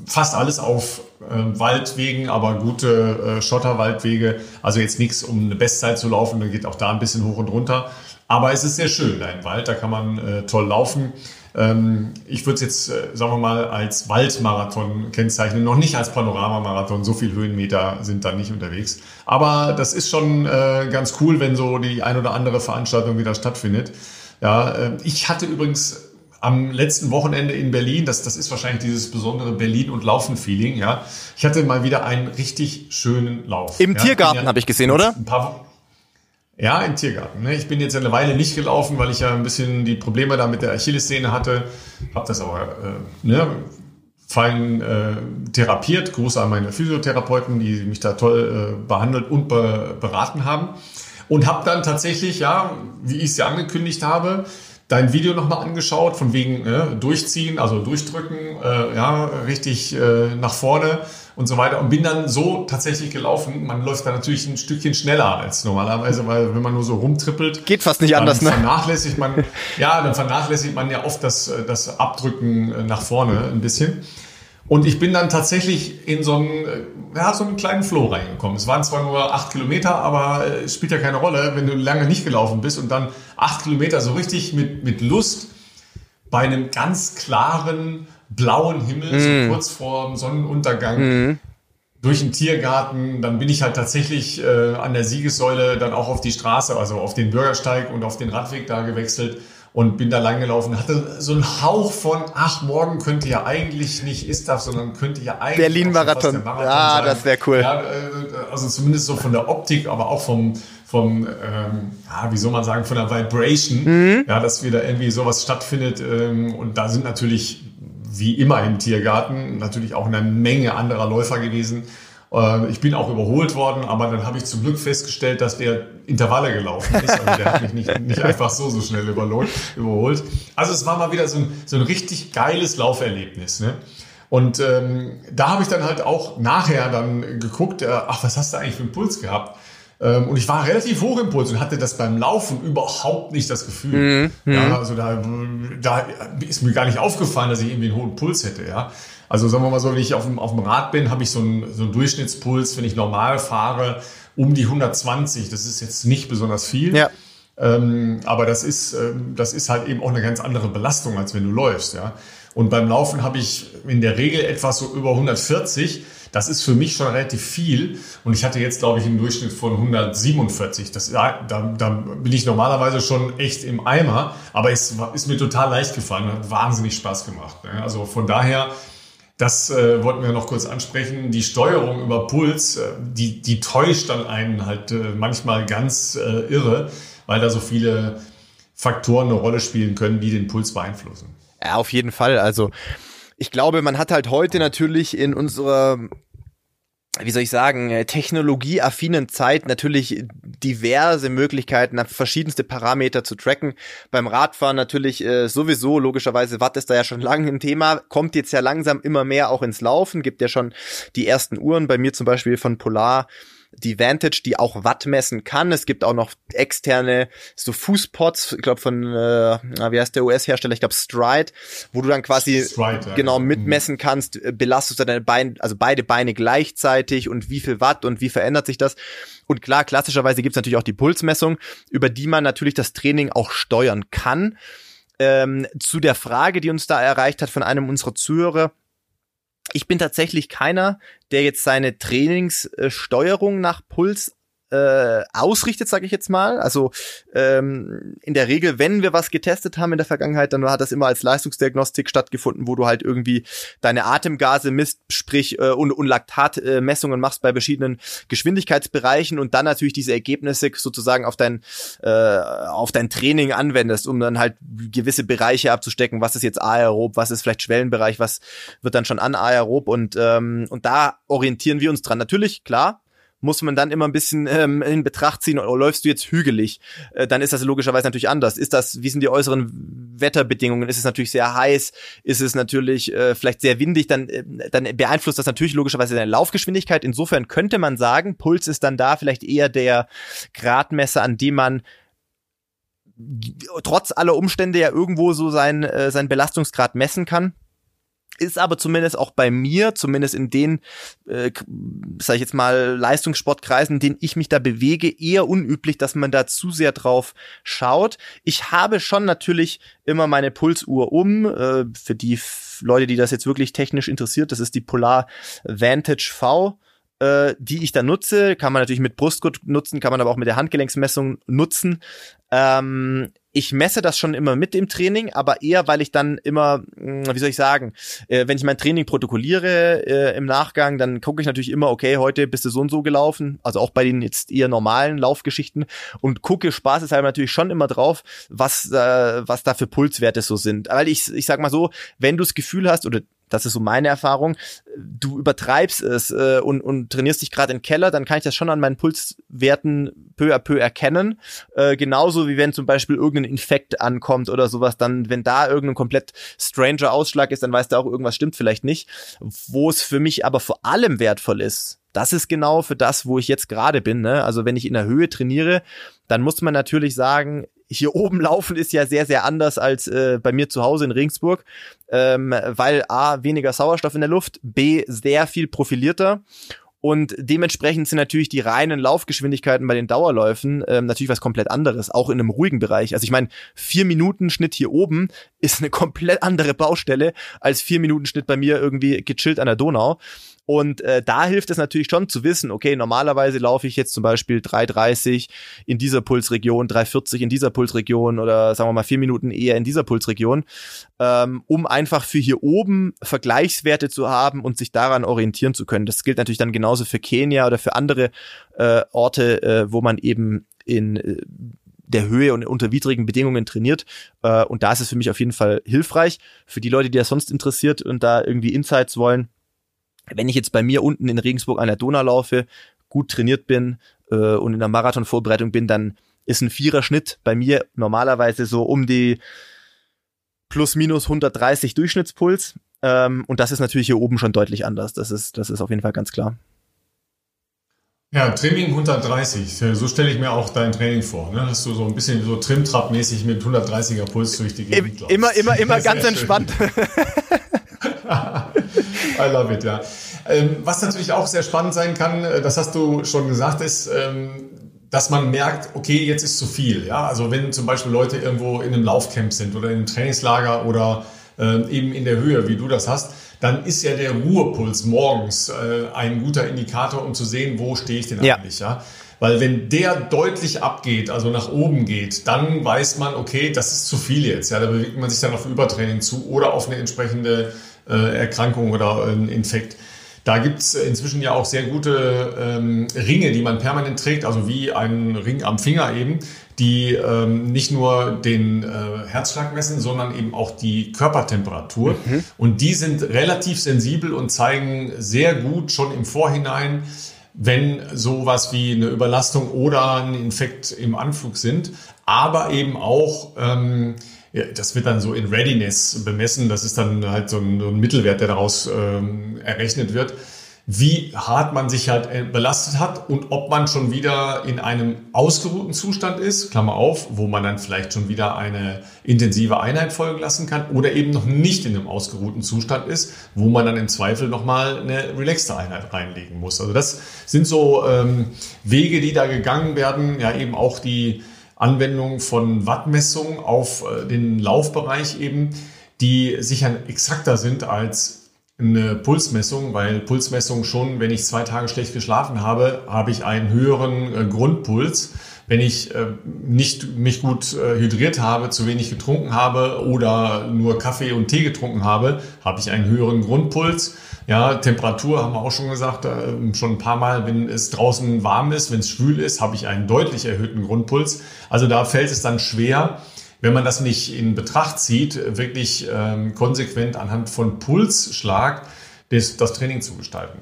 [SPEAKER 1] Fast alles auf äh, Waldwegen, aber gute äh, Schotterwaldwege. Also jetzt nichts, um eine Bestzeit zu laufen, dann geht auch da ein bisschen hoch und runter. Aber es ist sehr schön da im Wald, da kann man äh, toll laufen. Ähm, ich würde es jetzt, äh, sagen wir mal, als Waldmarathon kennzeichnen, noch nicht als Panoramamarathon. So viel Höhenmeter sind da nicht unterwegs. Aber das ist schon äh, ganz cool, wenn so die ein oder andere Veranstaltung wieder stattfindet. Ja, äh, ich hatte übrigens am letzten Wochenende in Berlin, das, das ist wahrscheinlich dieses besondere Berlin- und Laufen-Feeling, ja. Ich hatte mal wieder einen richtig schönen Lauf.
[SPEAKER 2] Im
[SPEAKER 1] ja.
[SPEAKER 2] Tiergarten ja, habe ich gesehen, oder?
[SPEAKER 1] Ein paar, ja, im Tiergarten. Ne? Ich bin jetzt eine Weile nicht gelaufen, weil ich ja ein bisschen die Probleme da mit der Achillessehne hatte. Habe das aber äh, ne, fein äh, therapiert. Gruß an meine Physiotherapeuten, die mich da toll äh, behandelt und be beraten haben. Und habe dann tatsächlich, ja, wie ich es ja angekündigt habe, dein Video nochmal angeschaut, von wegen äh, durchziehen, also durchdrücken, äh, ja, richtig äh, nach vorne und so weiter und bin dann so tatsächlich gelaufen. Man läuft da natürlich ein Stückchen schneller als normalerweise, weil wenn man nur so rumtrippelt,
[SPEAKER 2] geht fast nicht anders,
[SPEAKER 1] ne? Vernachlässigt man, ja, dann vernachlässigt man ja oft das, das Abdrücken nach vorne ein bisschen. Und ich bin dann tatsächlich in so einen, ja, so einen kleinen Flow reingekommen. Es waren zwar nur acht Kilometer, aber es spielt ja keine Rolle, wenn du lange nicht gelaufen bist und dann acht Kilometer so richtig mit, mit Lust bei einem ganz klaren, blauen Himmel, mm. so kurz vor dem Sonnenuntergang, mm. durch den Tiergarten. Dann bin ich halt tatsächlich äh, an der Siegessäule dann auch auf die Straße, also auf den Bürgersteig und auf den Radweg da gewechselt und bin da lang gelaufen, hatte so einen Hauch von, ach, morgen könnte ja eigentlich nicht Istaf, sondern könnte ja eigentlich
[SPEAKER 2] Berlin-Marathon.
[SPEAKER 1] Marathon
[SPEAKER 2] ja, sein. das wäre cool. Ja, äh,
[SPEAKER 1] also zumindest so von der Optik, aber auch vom, vom ähm, ja, wie soll man sagen, von der Vibration, mhm. ja, dass wieder irgendwie sowas stattfindet. Ähm, und da sind natürlich wie immer im Tiergarten natürlich auch eine Menge anderer Läufer gewesen. Äh, ich bin auch überholt worden, aber dann habe ich zum Glück festgestellt, dass der Intervalle gelaufen ist. Also der hat mich nicht, nicht einfach so, so schnell überholt. Also es war mal wieder so ein, so ein richtig geiles Lauferlebnis. Ne? Und ähm, da habe ich dann halt auch nachher dann geguckt, äh, ach, was hast du eigentlich für einen Puls gehabt? Ähm, und ich war relativ hoch im Puls und hatte das beim Laufen überhaupt nicht das Gefühl. Mhm. Ja, also da, da ist mir gar nicht aufgefallen, dass ich irgendwie einen hohen Puls hätte. Ja. Also sagen wir mal so, wenn ich auf dem, auf dem Rad bin, habe ich so einen, so einen Durchschnittspuls, wenn ich normal fahre, um die 120. Das ist jetzt nicht besonders viel. Ja. Ähm, aber das ist, ähm, das ist halt eben auch eine ganz andere Belastung, als wenn du läufst. Ja. Und beim Laufen habe ich in der Regel etwas so über 140. Das ist für mich schon relativ viel. Und ich hatte jetzt, glaube ich, einen Durchschnitt von 147. Das, da, da bin ich normalerweise schon echt im Eimer. Aber es ist mir total leicht gefallen. Hat wahnsinnig Spaß gemacht. Ne? Also von daher, das äh, wollten wir noch kurz ansprechen. Die Steuerung über Puls, äh, die, die täuscht dann einen halt äh, manchmal ganz äh, irre, weil da so viele Faktoren eine Rolle spielen können, die den Puls beeinflussen.
[SPEAKER 2] Ja, auf jeden Fall. Also ich glaube, man hat halt heute natürlich in unserer wie soll ich sagen, äh, technologieaffinen Zeit natürlich diverse Möglichkeiten, verschiedenste Parameter zu tracken. Beim Radfahren natürlich äh, sowieso, logischerweise, Watt ist da ja schon lange ein Thema, kommt jetzt ja langsam immer mehr auch ins Laufen, gibt ja schon die ersten Uhren, bei mir zum Beispiel von Polar, die Vantage, die auch Watt messen kann. Es gibt auch noch externe so Fußpods, ich glaube von äh, wie heißt der US-Hersteller, ich glaube Stride, wo du dann quasi Stride, ja. genau mitmessen kannst, äh, belastest du deine Beine, also beide Beine gleichzeitig und wie viel Watt und wie verändert sich das. Und klar, klassischerweise gibt's natürlich auch die Pulsmessung, über die man natürlich das Training auch steuern kann. Ähm, zu der Frage, die uns da erreicht hat von einem unserer Zuhörer, ich bin tatsächlich keiner, der jetzt seine Trainingssteuerung nach Puls äh, ausrichtet, sage ich jetzt mal. Also ähm, in der Regel, wenn wir was getestet haben in der Vergangenheit, dann hat das immer als Leistungsdiagnostik stattgefunden, wo du halt irgendwie deine Atemgase misst, sprich äh, und, und Laktatmessungen machst bei verschiedenen Geschwindigkeitsbereichen und dann natürlich diese Ergebnisse sozusagen auf dein äh, auf dein Training anwendest, um dann halt gewisse Bereiche abzustecken. Was ist jetzt aerob, was ist vielleicht Schwellenbereich, was wird dann schon anaerob und ähm, und da orientieren wir uns dran. Natürlich, klar, muss man dann immer ein bisschen ähm, in Betracht ziehen, oder oh, läufst du jetzt hügelig, äh, dann ist das logischerweise natürlich anders. Ist das, wie sind die äußeren Wetterbedingungen? Ist es natürlich sehr heiß? Ist es natürlich äh, vielleicht sehr windig? Dann, äh, dann beeinflusst das natürlich logischerweise deine Laufgeschwindigkeit. Insofern könnte man sagen, Puls ist dann da vielleicht eher der Gradmesser, an dem man trotz aller Umstände ja irgendwo so sein, äh, sein Belastungsgrad messen kann ist aber zumindest auch bei mir, zumindest in den, äh, sag ich jetzt mal, Leistungssportkreisen, in denen ich mich da bewege, eher unüblich, dass man da zu sehr drauf schaut. Ich habe schon natürlich immer meine Pulsuhr um. Äh, für die Leute, die das jetzt wirklich technisch interessiert, das ist die Polar Vantage V äh, die ich da nutze. Kann man natürlich mit Brustgurt nutzen, kann man aber auch mit der Handgelenksmessung nutzen. Ähm, ich messe das schon immer mit dem Training, aber eher, weil ich dann immer, hm, wie soll ich sagen, äh, wenn ich mein Training protokolliere äh, im Nachgang, dann gucke ich natürlich immer, okay, heute bist du so und so gelaufen, also auch bei den jetzt eher normalen Laufgeschichten und gucke Spaß ist halt natürlich schon immer drauf, was, äh, was da für Pulswerte so sind. Weil ich, ich sag mal so, wenn du das Gefühl hast, oder das ist so meine Erfahrung, du übertreibst es äh, und, und trainierst dich gerade im Keller, dann kann ich das schon an meinen Pulswerten peu à peu erkennen. Äh, genauso wie wenn zum Beispiel irgendein Infekt ankommt oder sowas, dann, wenn da irgendein komplett stranger Ausschlag ist, dann weißt du auch, irgendwas stimmt vielleicht nicht. Wo es für mich aber vor allem wertvoll ist, das ist genau für das, wo ich jetzt gerade bin. Ne? Also wenn ich in der Höhe trainiere, dann muss man natürlich sagen, hier oben laufen ist ja sehr, sehr anders als äh, bei mir zu Hause in Regensburg, ähm, weil A, weniger Sauerstoff in der Luft, B, sehr viel profilierter und dementsprechend sind natürlich die reinen Laufgeschwindigkeiten bei den Dauerläufen ähm, natürlich was komplett anderes, auch in einem ruhigen Bereich. Also ich meine, vier Minuten Schnitt hier oben ist eine komplett andere Baustelle als vier Minuten Schnitt bei mir irgendwie gechillt an der Donau. Und äh, da hilft es natürlich schon zu wissen, okay, normalerweise laufe ich jetzt zum Beispiel 3,30 in dieser Pulsregion, 3,40 in dieser Pulsregion oder sagen wir mal vier Minuten eher in dieser Pulsregion, ähm, um einfach für hier oben Vergleichswerte zu haben und sich daran orientieren zu können. Das gilt natürlich dann genauso für Kenia oder für andere äh, Orte, äh, wo man eben in äh, der Höhe und unter widrigen Bedingungen trainiert. Äh, und da ist es für mich auf jeden Fall hilfreich. Für die Leute, die das sonst interessiert und da irgendwie Insights wollen, wenn ich jetzt bei mir unten in Regensburg an der Donau laufe, gut trainiert bin äh, und in der Marathonvorbereitung bin, dann ist ein Viererschnitt bei mir normalerweise so um die plus minus 130 Durchschnittspuls. Ähm, und das ist natürlich hier oben schon deutlich anders. Das ist, das ist auf jeden Fall ganz klar.
[SPEAKER 1] Ja, Training 130. So stelle ich mir auch dein Training vor, ne? dass du so ein bisschen so Trimtrap-mäßig mit 130er Puls durch die Gegend
[SPEAKER 2] läufst. Immer, immer, immer ganz entspannt.
[SPEAKER 1] I love it, ja. Ähm, was natürlich auch sehr spannend sein kann, äh, das hast du schon gesagt, ist, ähm, dass man merkt, okay, jetzt ist zu viel. Ja? Also wenn zum Beispiel Leute irgendwo in einem Laufcamp sind oder in einem Trainingslager oder äh, eben in der Höhe, wie du das hast, dann ist ja der Ruhepuls morgens äh, ein guter Indikator, um zu sehen, wo stehe ich denn eigentlich. Ja. Weil wenn der deutlich abgeht, also nach oben geht, dann weiß man, okay, das ist zu viel jetzt. Ja, da bewegt man sich dann auf Übertraining zu oder auf eine entsprechende Erkrankung oder einen Infekt. Da gibt's inzwischen ja auch sehr gute ähm, Ringe, die man permanent trägt, also wie ein Ring am Finger eben, die ähm, nicht nur den äh, Herzschlag messen, sondern eben auch die Körpertemperatur. Mhm. Und die sind relativ sensibel und zeigen sehr gut schon im Vorhinein, wenn sowas wie eine Überlastung oder ein Infekt im Anflug sind, aber eben auch ähm, ja, das wird dann so in Readiness bemessen. Das ist dann halt so ein, so ein Mittelwert, der daraus ähm, errechnet wird. Wie hart man sich halt äh, belastet hat und ob man schon wieder in einem ausgeruhten Zustand ist, Klammer auf, wo man dann vielleicht schon wieder eine intensive Einheit folgen lassen kann oder eben noch nicht in einem ausgeruhten Zustand ist, wo man dann im Zweifel nochmal eine relaxte Einheit reinlegen muss. Also das sind so ähm, Wege, die da gegangen werden, ja eben auch die Anwendung von Wattmessungen auf äh, den Laufbereich eben, die sicher exakter sind als eine Pulsmessung, weil Pulsmessung schon, wenn ich zwei Tage schlecht geschlafen habe, habe ich einen höheren äh, Grundpuls. Wenn ich äh, nicht mich gut hydriert habe, zu wenig getrunken habe oder nur Kaffee und Tee getrunken habe, habe ich einen höheren Grundpuls. Ja, Temperatur haben wir auch schon gesagt, äh, schon ein paar Mal, wenn es draußen warm ist, wenn es schwül ist, habe ich einen deutlich erhöhten Grundpuls. Also da fällt es dann schwer, wenn man das nicht in Betracht zieht, wirklich ähm, konsequent anhand von Pulsschlag das, das Training zu gestalten.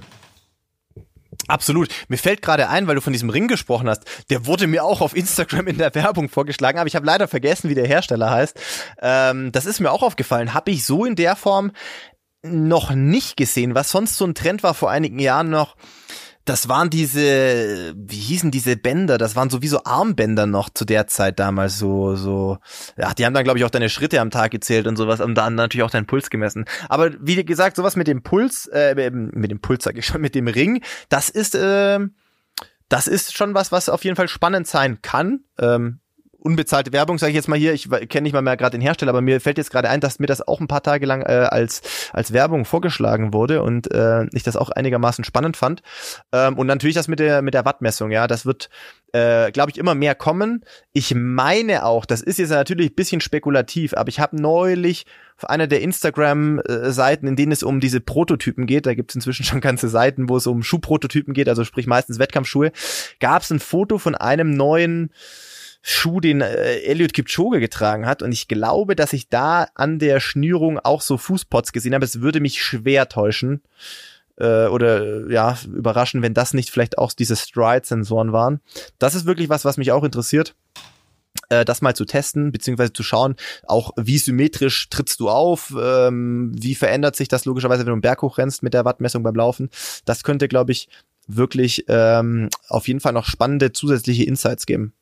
[SPEAKER 2] Absolut. Mir fällt gerade ein, weil du von diesem Ring gesprochen hast. Der wurde mir auch auf Instagram in der Werbung vorgeschlagen, aber ich habe leider vergessen, wie der Hersteller heißt. Ähm, das ist mir auch aufgefallen. Habe ich so in der Form noch nicht gesehen, was sonst so ein Trend war vor einigen Jahren noch. Das waren diese, wie hießen diese Bänder? Das waren sowieso Armbänder noch zu der Zeit damals so, so. Ja, die haben dann glaube ich auch deine Schritte am Tag gezählt und sowas und dann natürlich auch deinen Puls gemessen. Aber wie gesagt, sowas mit dem Puls, äh, mit dem Puls sag ich schon, mit dem Ring, das ist, äh, das ist schon was, was auf jeden Fall spannend sein kann. Ähm, unbezahlte Werbung, sage ich jetzt mal hier. Ich kenne nicht mal mehr gerade den Hersteller, aber mir fällt jetzt gerade ein, dass mir das auch ein paar Tage lang äh, als als Werbung vorgeschlagen wurde und äh, ich das auch einigermaßen spannend fand. Ähm, und natürlich das mit der mit der Wattmessung, ja, das wird äh, glaube ich immer mehr kommen. Ich meine auch, das ist jetzt natürlich bisschen spekulativ, aber ich habe neulich auf einer der Instagram-Seiten, in denen es um diese Prototypen geht, da gibt es inzwischen schon ganze Seiten, wo es um Schuhprototypen geht, also sprich meistens Wettkampfschuhe, gab es ein Foto von einem neuen Schuh, den äh, Elliot Kipchoge getragen hat. Und ich glaube, dass ich da an der Schnürung auch so Fußpots gesehen habe. Es würde mich schwer täuschen äh, oder äh, ja überraschen, wenn das nicht vielleicht auch diese Stride-Sensoren waren. Das ist wirklich was, was mich auch interessiert äh, das mal zu testen, beziehungsweise zu schauen, auch wie symmetrisch trittst du auf, ähm, wie verändert sich das logischerweise, wenn du einen Berg hochrennst mit der Wattmessung beim Laufen. Das könnte, glaube ich, wirklich ähm, auf jeden Fall noch spannende zusätzliche Insights geben.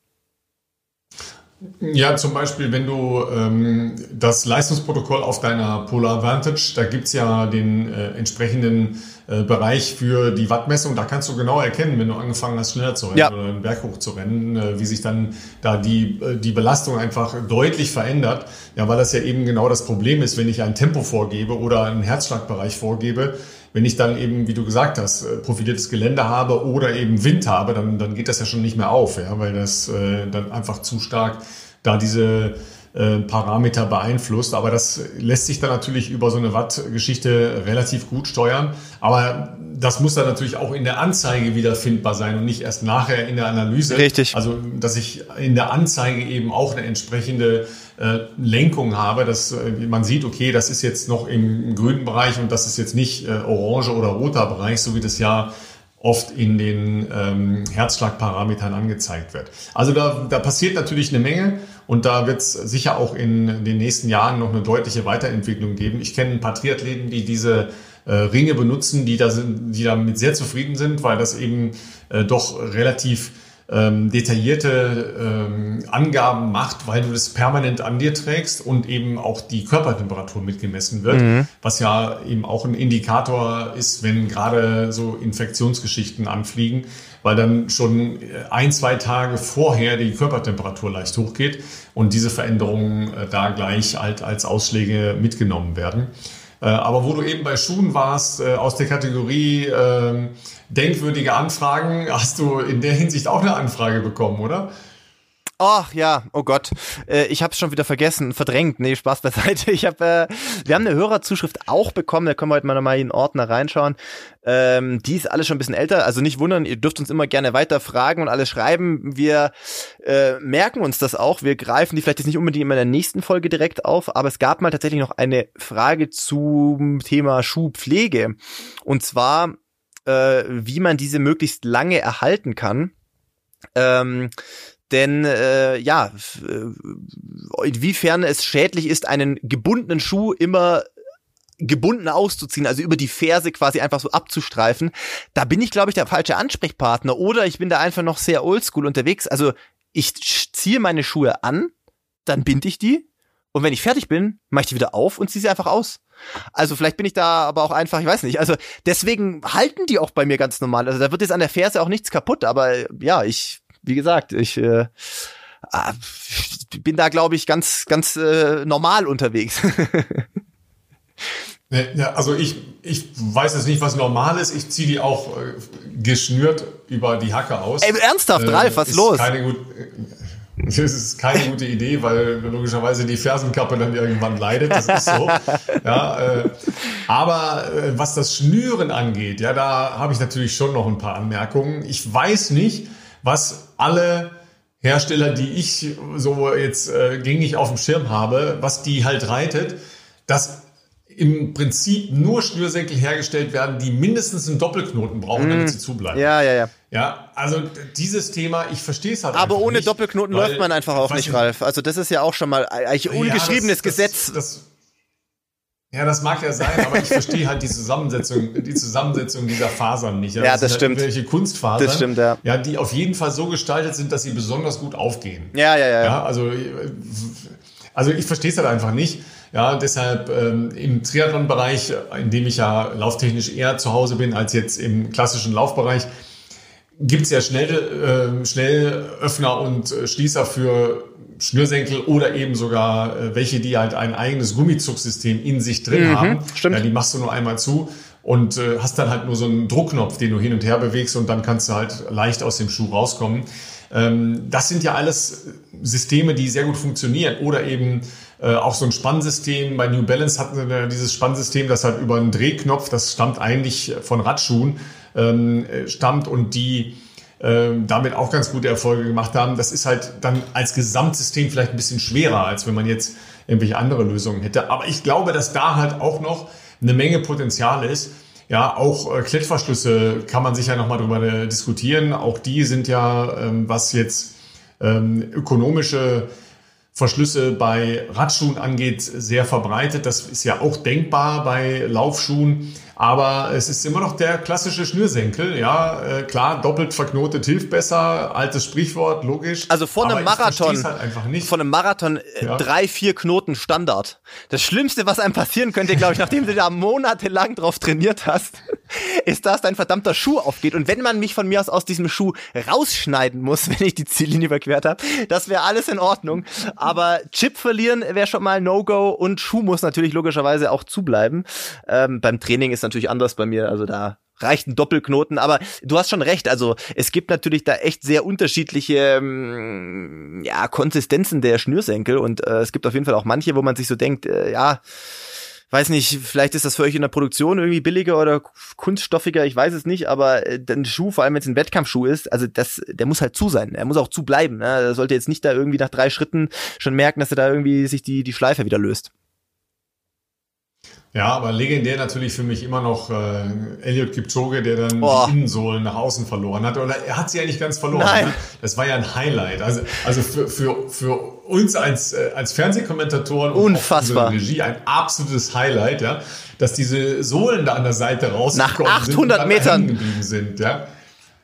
[SPEAKER 1] Ja, zum Beispiel, wenn du ähm, das Leistungsprotokoll auf deiner Polar Vantage, da gibt's ja den äh, entsprechenden äh, Bereich für die Wattmessung. Da kannst du genau erkennen, wenn du angefangen hast, schneller zu rennen ja. oder einen Berg hoch zu rennen, äh, wie sich dann da die, äh, die Belastung einfach deutlich verändert. Ja, weil das ja eben genau das Problem ist, wenn ich ein Tempo vorgebe oder einen Herzschlagbereich vorgebe wenn ich dann eben, wie du gesagt hast, äh, profiliertes Gelände habe oder eben Wind habe, dann, dann geht das ja schon nicht mehr auf, ja, weil das äh, dann einfach zu stark da diese äh, Parameter beeinflusst. Aber das lässt sich dann natürlich über so eine Watt-Geschichte relativ gut steuern. Aber das muss dann natürlich auch in der Anzeige wiederfindbar sein und nicht erst nachher in der Analyse.
[SPEAKER 2] Richtig.
[SPEAKER 1] Also, dass ich in der Anzeige eben auch eine entsprechende äh, Lenkung habe, dass äh, man sieht, okay, das ist jetzt noch im grünen Bereich und das ist jetzt nicht äh, orange oder roter Bereich, so wie das ja oft in den ähm, Herzschlagparametern angezeigt wird. Also da, da passiert natürlich eine Menge Und da wird es sicher auch in den nächsten Jahren noch eine deutliche Weiterentwicklung geben. Ich kenne ein paar Triathleten, die diese äh, Ringe benutzen, die da sind, die damit sehr zufrieden sind, weil das eben äh, doch relativ ähm, detaillierte ähm, Angaben macht, weil du das permanent an dir trägst und eben auch die Körpertemperatur mitgemessen wird, mhm. was ja eben auch ein Indikator ist, wenn gerade so Infektionsgeschichten anfliegen, weil dann schon ein, zwei Tage vorher die Körpertemperatur leicht hochgeht und diese Veränderungen äh, da gleich halt als Ausschläge mitgenommen werden. Äh, aber wo du eben bei Schuhen warst, äh, aus der Kategorie äh, denkwürdige Anfragen, hast du in der Hinsicht auch eine Anfrage bekommen, oder?
[SPEAKER 2] Ach ja, oh Gott, äh, ich habe es schon wieder vergessen, verdrängt. Nee, Spaß beiseite. Ich habe, äh, wir haben eine Hörerzuschrift auch bekommen. Da können wir heute mal nochmal in den Ordner reinschauen. Ähm, die ist alles schon ein bisschen älter. Also nicht wundern, ihr dürft uns immer gerne weiter fragen und alles schreiben. Wir äh, merken uns das auch. Wir greifen die vielleicht jetzt nicht unbedingt in der nächsten Folge direkt auf, aber es gab mal tatsächlich noch eine Frage zum Thema Schuhpflege und zwar, äh, wie man diese möglichst lange erhalten kann. Ähm, denn äh, ja, äh, inwiefern es schädlich ist, einen gebundenen Schuh immer gebunden auszuziehen, also über die Ferse quasi einfach so abzustreifen, da bin ich, glaube ich, der falsche Ansprechpartner. Oder ich bin da einfach noch sehr oldschool unterwegs. Also ich ziehe meine Schuhe an, dann binde ich die und wenn ich fertig bin, mache ich die wieder auf und ziehe sie einfach aus. Also vielleicht bin ich da aber auch einfach, ich weiß nicht. Also deswegen halten die auch bei mir ganz normal. Also da wird jetzt an der Ferse auch nichts kaputt, aber ja, ich wie gesagt, ich äh, ah, bin da, glaube ich, ganz, ganz äh, normal unterwegs.
[SPEAKER 1] Ja, also ich, ich weiß jetzt nicht, was normal ist. Ich ziehe die auch äh, geschnürt über die Hacke aus.
[SPEAKER 2] Ey, ernsthaft, äh, Ralf, was ist los?
[SPEAKER 1] Keine gut, das ist keine gute Idee, weil logischerweise die Fersenkappe dann irgendwann leidet. Das ist so. ja, äh, aber äh, was das Schnüren angeht, ja, da habe ich natürlich schon noch ein paar Anmerkungen. Ich weiß nicht, was alle Hersteller, die ich so jetzt äh, gängig auf dem Schirm habe, was die halt reitet, dass im Prinzip nur Schnürsenkel hergestellt werden, die mindestens einen Doppelknoten brauchen, mm. damit sie zubleiben.
[SPEAKER 2] Ja, ja, ja.
[SPEAKER 1] Ja, also dieses Thema, ich verstehe es halt
[SPEAKER 2] Aber ohne nicht, Doppelknoten weil, läuft man einfach auch nicht, Ralf. Also das ist ja auch schon mal eigentlich ungeschriebenes ja, das, Gesetz.
[SPEAKER 1] Das, das, ja, das mag ja sein, aber ich verstehe halt die Zusammensetzung, die Zusammensetzung dieser Fasern nicht.
[SPEAKER 2] Ja, das, das stimmt.
[SPEAKER 1] Welche Kunstfasern,
[SPEAKER 2] das stimmt, ja.
[SPEAKER 1] ja, die auf jeden Fall so gestaltet sind, dass sie besonders gut aufgehen.
[SPEAKER 2] Ja, ja, ja.
[SPEAKER 1] ja also, also ich verstehe es halt einfach nicht. Ja, deshalb ähm, im Triathlon-Bereich, in dem ich ja lauftechnisch eher zu Hause bin als jetzt im klassischen Laufbereich, gibt's ja schnell, äh, Schnellöffner und äh, Schließer für Schnürsenkel oder eben sogar äh, welche, die halt ein eigenes Gummizugsystem in sich drin mhm, haben. Stimmt. Ja, die machst du nur einmal zu und äh, hast dann halt nur so einen Druckknopf, den du hin und her bewegst und dann kannst du halt leicht aus dem Schuh rauskommen. Ähm, das sind ja alles Systeme, die sehr gut funktionieren oder eben äh, auch so ein Spannsystem. Bei New Balance hatten wir dieses Spannsystem, das halt über einen Drehknopf, das stammt eigentlich von Radschuhen, ähm, stammt und die ähm, damit auch ganz gute Erfolge gemacht haben. Das ist halt dann als Gesamtsystem vielleicht ein bisschen schwerer, als wenn man jetzt irgendwelche andere Lösungen hätte. Aber ich glaube, dass da halt auch noch eine Menge Potenzial ist. Ja, auch äh, Klettverschlüsse kann man sicher nochmal drüber äh, diskutieren. Auch die sind ja, ähm, was jetzt ähm, ökonomische Verschlüsse bei Radschuhen angeht, sehr verbreitet. Das ist ja auch denkbar bei Laufschuhen. Aber es ist immer noch der klassische Schnürsenkel. Ja, äh, klar, doppelt verknotet hilft besser. Altes Sprichwort, logisch.
[SPEAKER 2] Also von einem Marathon, halt von einem Marathon äh, ja. drei, vier Knoten Standard. Das Schlimmste, was einem passieren könnte, glaube ich, nachdem du da monatelang drauf trainiert hast, ist, dass dein verdammter Schuh aufgeht. Und wenn man mich von mir aus aus diesem Schuh rausschneiden muss, wenn ich die Ziellinie überquert habe, das wäre alles in Ordnung. Aber Chip verlieren wäre schon mal No-Go und Schuh muss natürlich logischerweise auch zubleiben. Ähm, beim Training ist natürlich anders bei mir. Also da reicht ein Doppelknoten, aber du hast schon recht, also es gibt natürlich da echt sehr unterschiedliche ähm, ja, Konsistenzen der Schnürsenkel und äh, es gibt auf jeden Fall auch manche, wo man sich so denkt, äh, ja, weiß nicht, vielleicht ist das für euch in der Produktion irgendwie billiger oder kunststoffiger, ich weiß es nicht, aber äh, ein Schuh, vor allem wenn es ein Wettkampfschuh ist, also das, der muss halt zu sein, er muss auch zu bleiben, ne? er sollte jetzt nicht da irgendwie nach drei Schritten schon merken, dass er da irgendwie sich die, die Schleife wieder löst.
[SPEAKER 1] Ja, aber legendär natürlich für mich immer noch äh, Elliot Kipchoge, der dann
[SPEAKER 2] Boah.
[SPEAKER 1] die Innensohlen nach außen verloren hat. Oder er hat sie nicht ganz verloren.
[SPEAKER 2] Nein.
[SPEAKER 1] Ne? Das war ja ein Highlight. Also, also für, für, für uns als, äh, als Fernsehkommentatoren und
[SPEAKER 2] Unfassbar.
[SPEAKER 1] Regie ein absolutes Highlight, ja, dass diese Sohlen da an der Seite rausgekommen
[SPEAKER 2] Nach
[SPEAKER 1] sind und
[SPEAKER 2] 800
[SPEAKER 1] dann
[SPEAKER 2] Metern.
[SPEAKER 1] geblieben sind. Ja,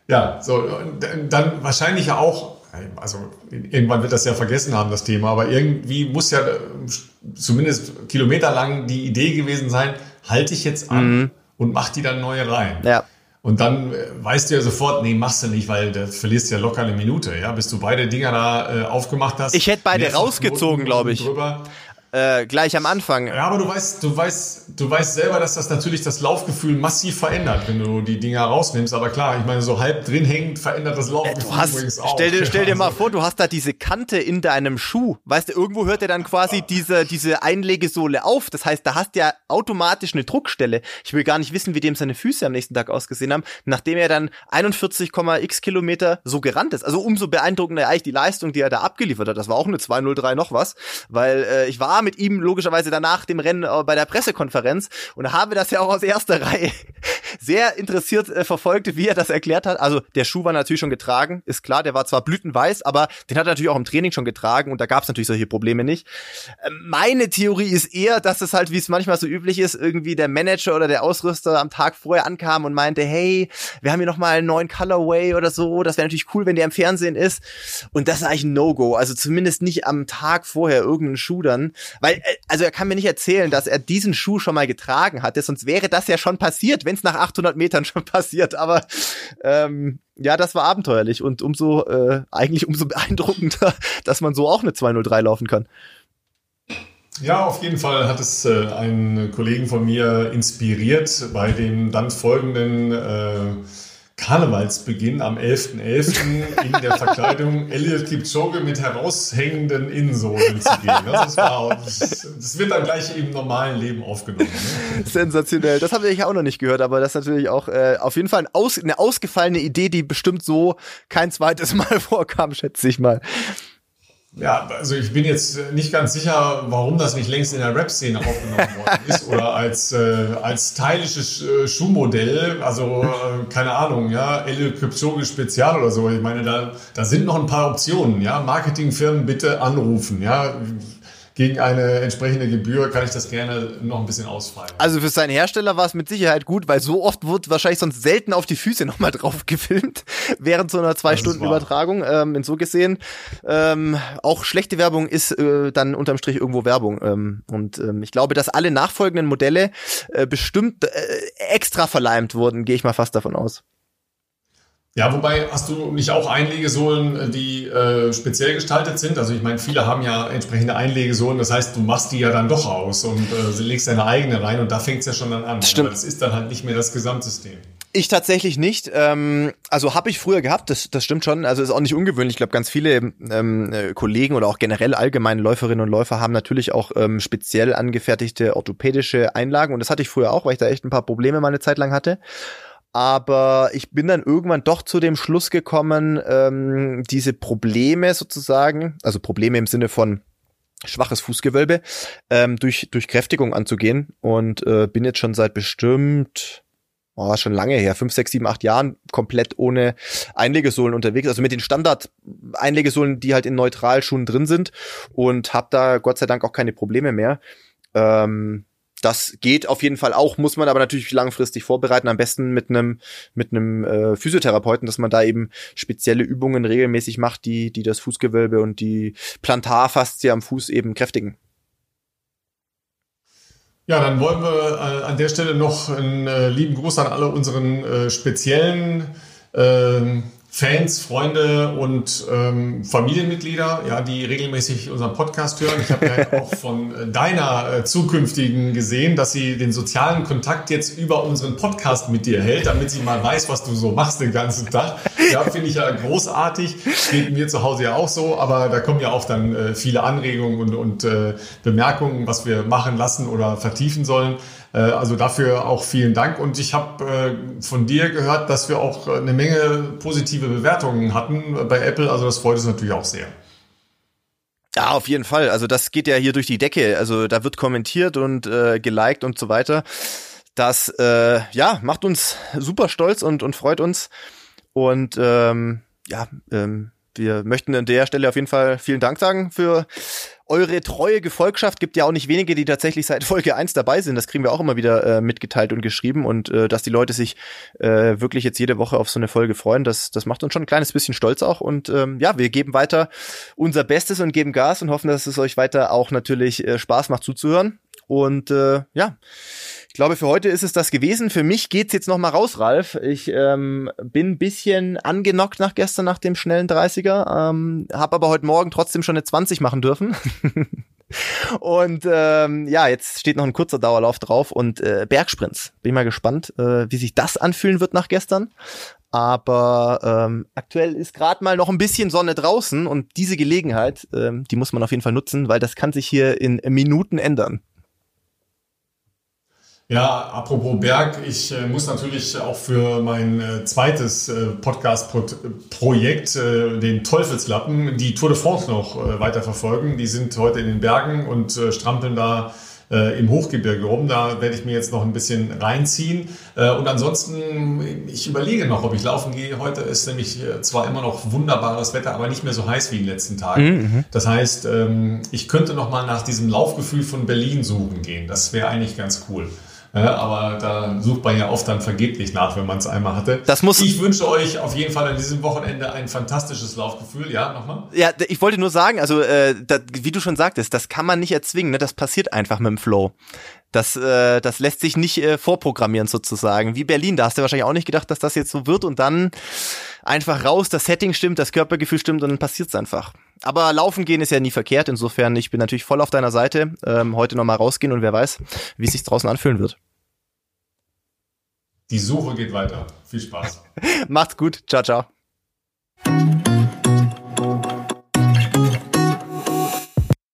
[SPEAKER 1] ja so und dann wahrscheinlich auch also irgendwann wird das ja vergessen haben, das Thema, aber irgendwie muss ja äh, zumindest kilometerlang die Idee gewesen sein, halte ich jetzt an und mach die dann neue rein.
[SPEAKER 2] Mhm. Ja.
[SPEAKER 1] Und dann äh, weißt du ja sofort, nee, machst du nicht, weil da verlierst du ja locker eine Minute, ja, bis du beide Dinger da äh, aufgemacht hast.
[SPEAKER 2] Ich hätte beide rausgezogen,
[SPEAKER 1] Knoten
[SPEAKER 2] glaub ich.
[SPEAKER 1] Drüber.
[SPEAKER 2] Äh, gleich am Anfang.
[SPEAKER 1] Ja, aber du weißt, du weißt, du weißt selber, dass das natürlich das Laufgefühl massiv verändert, wenn du die Dinger rausnimmst. Aber klar, ich meine, so halb drin hängend verändert das Laufgefühl
[SPEAKER 2] Du hast,
[SPEAKER 1] übrigens auch.
[SPEAKER 2] stell dir, stell dir mal
[SPEAKER 1] Also,
[SPEAKER 2] vor, du hast da diese Kante in deinem Schuh. Weißt du, irgendwo hört er dann quasi diese, diese Einlegesohle auf. Das heißt, da hast du ja automatisch eine Druckstelle. Ich will gar nicht wissen, wie dem seine Füße am nächsten Tag ausgesehen haben, nachdem er dann 41,x Kilometer so gerannt ist. Also umso beeindruckender eigentlich die Leistung, die er da abgeliefert hat. Das war auch eine 203 noch was, weil äh, ich war mit ihm logischerweise danach dem Rennen äh, bei der Pressekonferenz und habe das ja auch aus erster Reihe sehr interessiert äh, verfolgt, wie er das erklärt hat. Also der Schuh war natürlich schon getragen, ist klar, der war zwar blütenweiß, aber den hat er natürlich auch im Training schon getragen und da gab es natürlich solche Probleme nicht. Ähm, Meine Theorie ist eher, dass es halt, wie es manchmal so üblich ist, irgendwie der Manager oder der Ausrüster am Tag vorher ankam und meinte, hey, wir haben hier noch mal einen neuen Colorway oder so, das wäre natürlich cool, wenn der im Fernsehen ist. Und das ist eigentlich ein No-Go, also zumindest nicht am Tag vorher irgendeinen Schuh dann, weil, äh, also er kann mir nicht erzählen, dass er diesen Schuh schon mal getragen hatte, sonst wäre das ja schon passiert, wenn es nach 800 Metern schon passiert, aber ähm, ja, das war abenteuerlich und umso, äh, eigentlich umso beeindruckender, dass man so auch eine 203 laufen kann.
[SPEAKER 1] Ja, auf jeden Fall hat es äh, einen Kollegen von mir inspiriert bei dem dann folgenden äh, Karnevalsbeginn am 11.11. in der Verkleidung Elliot Kipchoge mit heraushängenden Innensohlen zu gehen. Das, war, das, das wird dann gleich im normalen Leben aufgenommen. Ne?
[SPEAKER 2] Sensationell. Das habe ich auch noch nicht gehört, aber das ist natürlich auch äh, auf jeden Fall ein aus, eine ausgefallene Idee, die bestimmt so kein zweites Mal vorkam, schätze ich mal.
[SPEAKER 1] Ja, also ich bin jetzt nicht ganz sicher, warum das nicht längst in der Rap-Szene aufgenommen worden ist oder als, äh, als stylisches äh, Schuhmodell, also äh, keine Ahnung, ja, Kipchoge Spezial oder so. Ich meine, da, da sind noch ein paar Optionen, ja. Marketingfirmen bitte anrufen, ja. Gegen eine entsprechende Gebühr kann ich das gerne noch ein bisschen ausfallen.
[SPEAKER 2] Also für seinen Hersteller war es mit Sicherheit gut, weil so oft wird wahrscheinlich sonst selten auf die Füße nochmal drauf gefilmt, während so einer zwei Stunden Übertragung. Ähm, in so gesehen, ähm, auch schlechte Werbung ist äh, dann unterm Strich irgendwo Werbung. Ähm, und ähm, ich glaube, dass alle nachfolgenden Modelle äh, bestimmt äh, extra verleimt wurden, gehe ich mal fast davon aus.
[SPEAKER 1] Ja, wobei hast du nicht auch Einlegesohlen, die äh, speziell gestaltet sind? Also ich meine, viele haben ja entsprechende Einlegesohlen, das heißt, du machst die ja dann doch aus und äh, legst deine eigene rein und da fängt es ja schon dann an.
[SPEAKER 2] Stimmt.
[SPEAKER 1] Aber das ist dann halt nicht mehr das Gesamtsystem.
[SPEAKER 2] Ich tatsächlich nicht. Ähm, also habe ich früher gehabt, das, das stimmt schon. Also ist auch nicht ungewöhnlich. Ich glaube, ganz viele ähm, äh, Kollegen oder auch generell allgemeine Läuferinnen und Läufer haben natürlich auch ähm, speziell angefertigte orthopädische Einlagen. Und das hatte ich früher auch, weil ich da echt ein paar Probleme mal eine Zeit lang hatte. Aber ich bin dann irgendwann doch zu dem Schluss gekommen, ähm, diese Probleme sozusagen, also Probleme im Sinne von schwaches Fußgewölbe, ähm, durch, durch Kräftigung anzugehen. Und äh, bin jetzt schon seit bestimmt oh, schon lange her, fünf, sechs, sieben, acht Jahren komplett ohne Einlegesohlen unterwegs, also mit den Standard-Einlegesohlen, die halt in Neutralschuhen drin sind und habe da Gott sei Dank auch keine Probleme mehr. Ähm, das geht auf jeden Fall auch, muss man aber natürlich langfristig vorbereiten, am besten mit einem mit einem äh, Physiotherapeuten, dass man da eben spezielle Übungen regelmäßig macht, die die das Fußgewölbe und die Plantarfaszie am Fuß eben kräftigen.
[SPEAKER 1] Ja, dann wollen wir äh, an der Stelle noch einen äh, lieben Gruß an alle unseren äh, speziellen ähm, Fans, Freunde und ähm, Familienmitglieder, ja, die regelmäßig unseren Podcast hören. Ich habe ja auch von äh, deiner äh, zukünftigen gesehen, dass sie den sozialen Kontakt jetzt über unseren Podcast mit dir hält, damit sie mal weiß, was du so machst den ganzen Tag. Ja, finde ich ja großartig. Geht mir zu Hause ja auch so, aber da kommen ja auch dann äh, viele Anregungen und, und äh, Bemerkungen, was wir machen lassen oder vertiefen sollen. Äh, Also dafür auch vielen Dank. Und ich habe äh, von dir gehört, dass wir auch äh, eine Menge positive Bewertungen hatten bei Apple. Also das freut uns natürlich auch sehr.
[SPEAKER 2] Ja, auf jeden Fall. Also das geht ja hier durch die Decke. Also da wird kommentiert und äh, geliked und so weiter. Das äh, ja macht uns super stolz und und freut uns. Und ähm, ja, ähm, wir möchten an der Stelle auf jeden Fall vielen Dank sagen für eure treue Gefolgschaft. Gibt ja auch nicht wenige, die tatsächlich seit Folge 1 dabei sind. Das kriegen wir auch immer wieder äh, mitgeteilt und geschrieben. Und äh, dass die Leute sich äh, wirklich jetzt jede Woche auf so eine Folge freuen, das, das macht uns schon ein kleines bisschen stolz auch. Und ähm, ja, wir geben weiter unser Bestes und geben Gas und hoffen, dass es euch weiter auch natürlich äh, Spaß macht zuzuhören. Und äh, ja, ich glaube, für heute ist es das gewesen. Für mich geht's jetzt noch mal raus, Ralf. Ich ähm, bin bisschen angenockt nach gestern, nach dem schnellen 30er, ähm, habe aber heute Morgen trotzdem schon eine 20 machen dürfen. und ähm, ja, jetzt steht noch ein kurzer Dauerlauf drauf und äh, Bergsprints. Bin mal gespannt, äh, wie sich das anfühlen wird nach gestern. Aber ähm, aktuell ist gerade mal noch ein bisschen Sonne draußen und diese Gelegenheit, ähm, die muss man auf jeden Fall nutzen, weil das kann sich hier in Minuten ändern.
[SPEAKER 1] Ja, apropos Berg, ich äh, muss natürlich auch für mein äh, zweites äh, Podcast-Projekt, äh, den Teufelslappen, die Tour de France noch äh, weiter verfolgen. Die sind heute in den Bergen und äh, strampeln da im Hochgebirge rum. Da werde ich mir jetzt noch ein bisschen reinziehen. und ansonsten, ich überlege noch, ob ich laufen gehe. Heute ist nämlich zwar immer noch wunderbares Wetter, aber nicht mehr so heiß wie in den letzten Tagen. Mhm. mhm. Das heißt, ähm, ich könnte noch mal nach diesem Laufgefühl von Berlin suchen gehen. Das wäre eigentlich ganz cool. Ja, aber da sucht man ja oft dann vergeblich nach, wenn man es einmal hatte.
[SPEAKER 2] Das muss
[SPEAKER 1] ich wünsche euch auf jeden Fall an diesem Wochenende ein fantastisches Laufgefühl. Ja, nochmal.
[SPEAKER 2] Ja, ich wollte nur sagen, also äh, das, wie du schon sagtest, das kann man nicht erzwingen. Ne? Das passiert einfach mit dem Flow. Das, äh, das lässt sich nicht äh, vorprogrammieren sozusagen. Wie Berlin, da hast du wahrscheinlich auch nicht gedacht, dass das jetzt so wird und dann einfach raus, das Setting stimmt, das Körpergefühl stimmt und dann passiert's einfach. Aber laufen gehen ist ja nie verkehrt. Insofern, ich bin natürlich voll auf deiner Seite. Ähm, heute nochmal rausgehen und wer weiß, wie es sich draußen anfühlen wird.
[SPEAKER 1] Die Suche geht weiter. Viel Spaß.
[SPEAKER 2] Macht's gut. Ciao, ciao.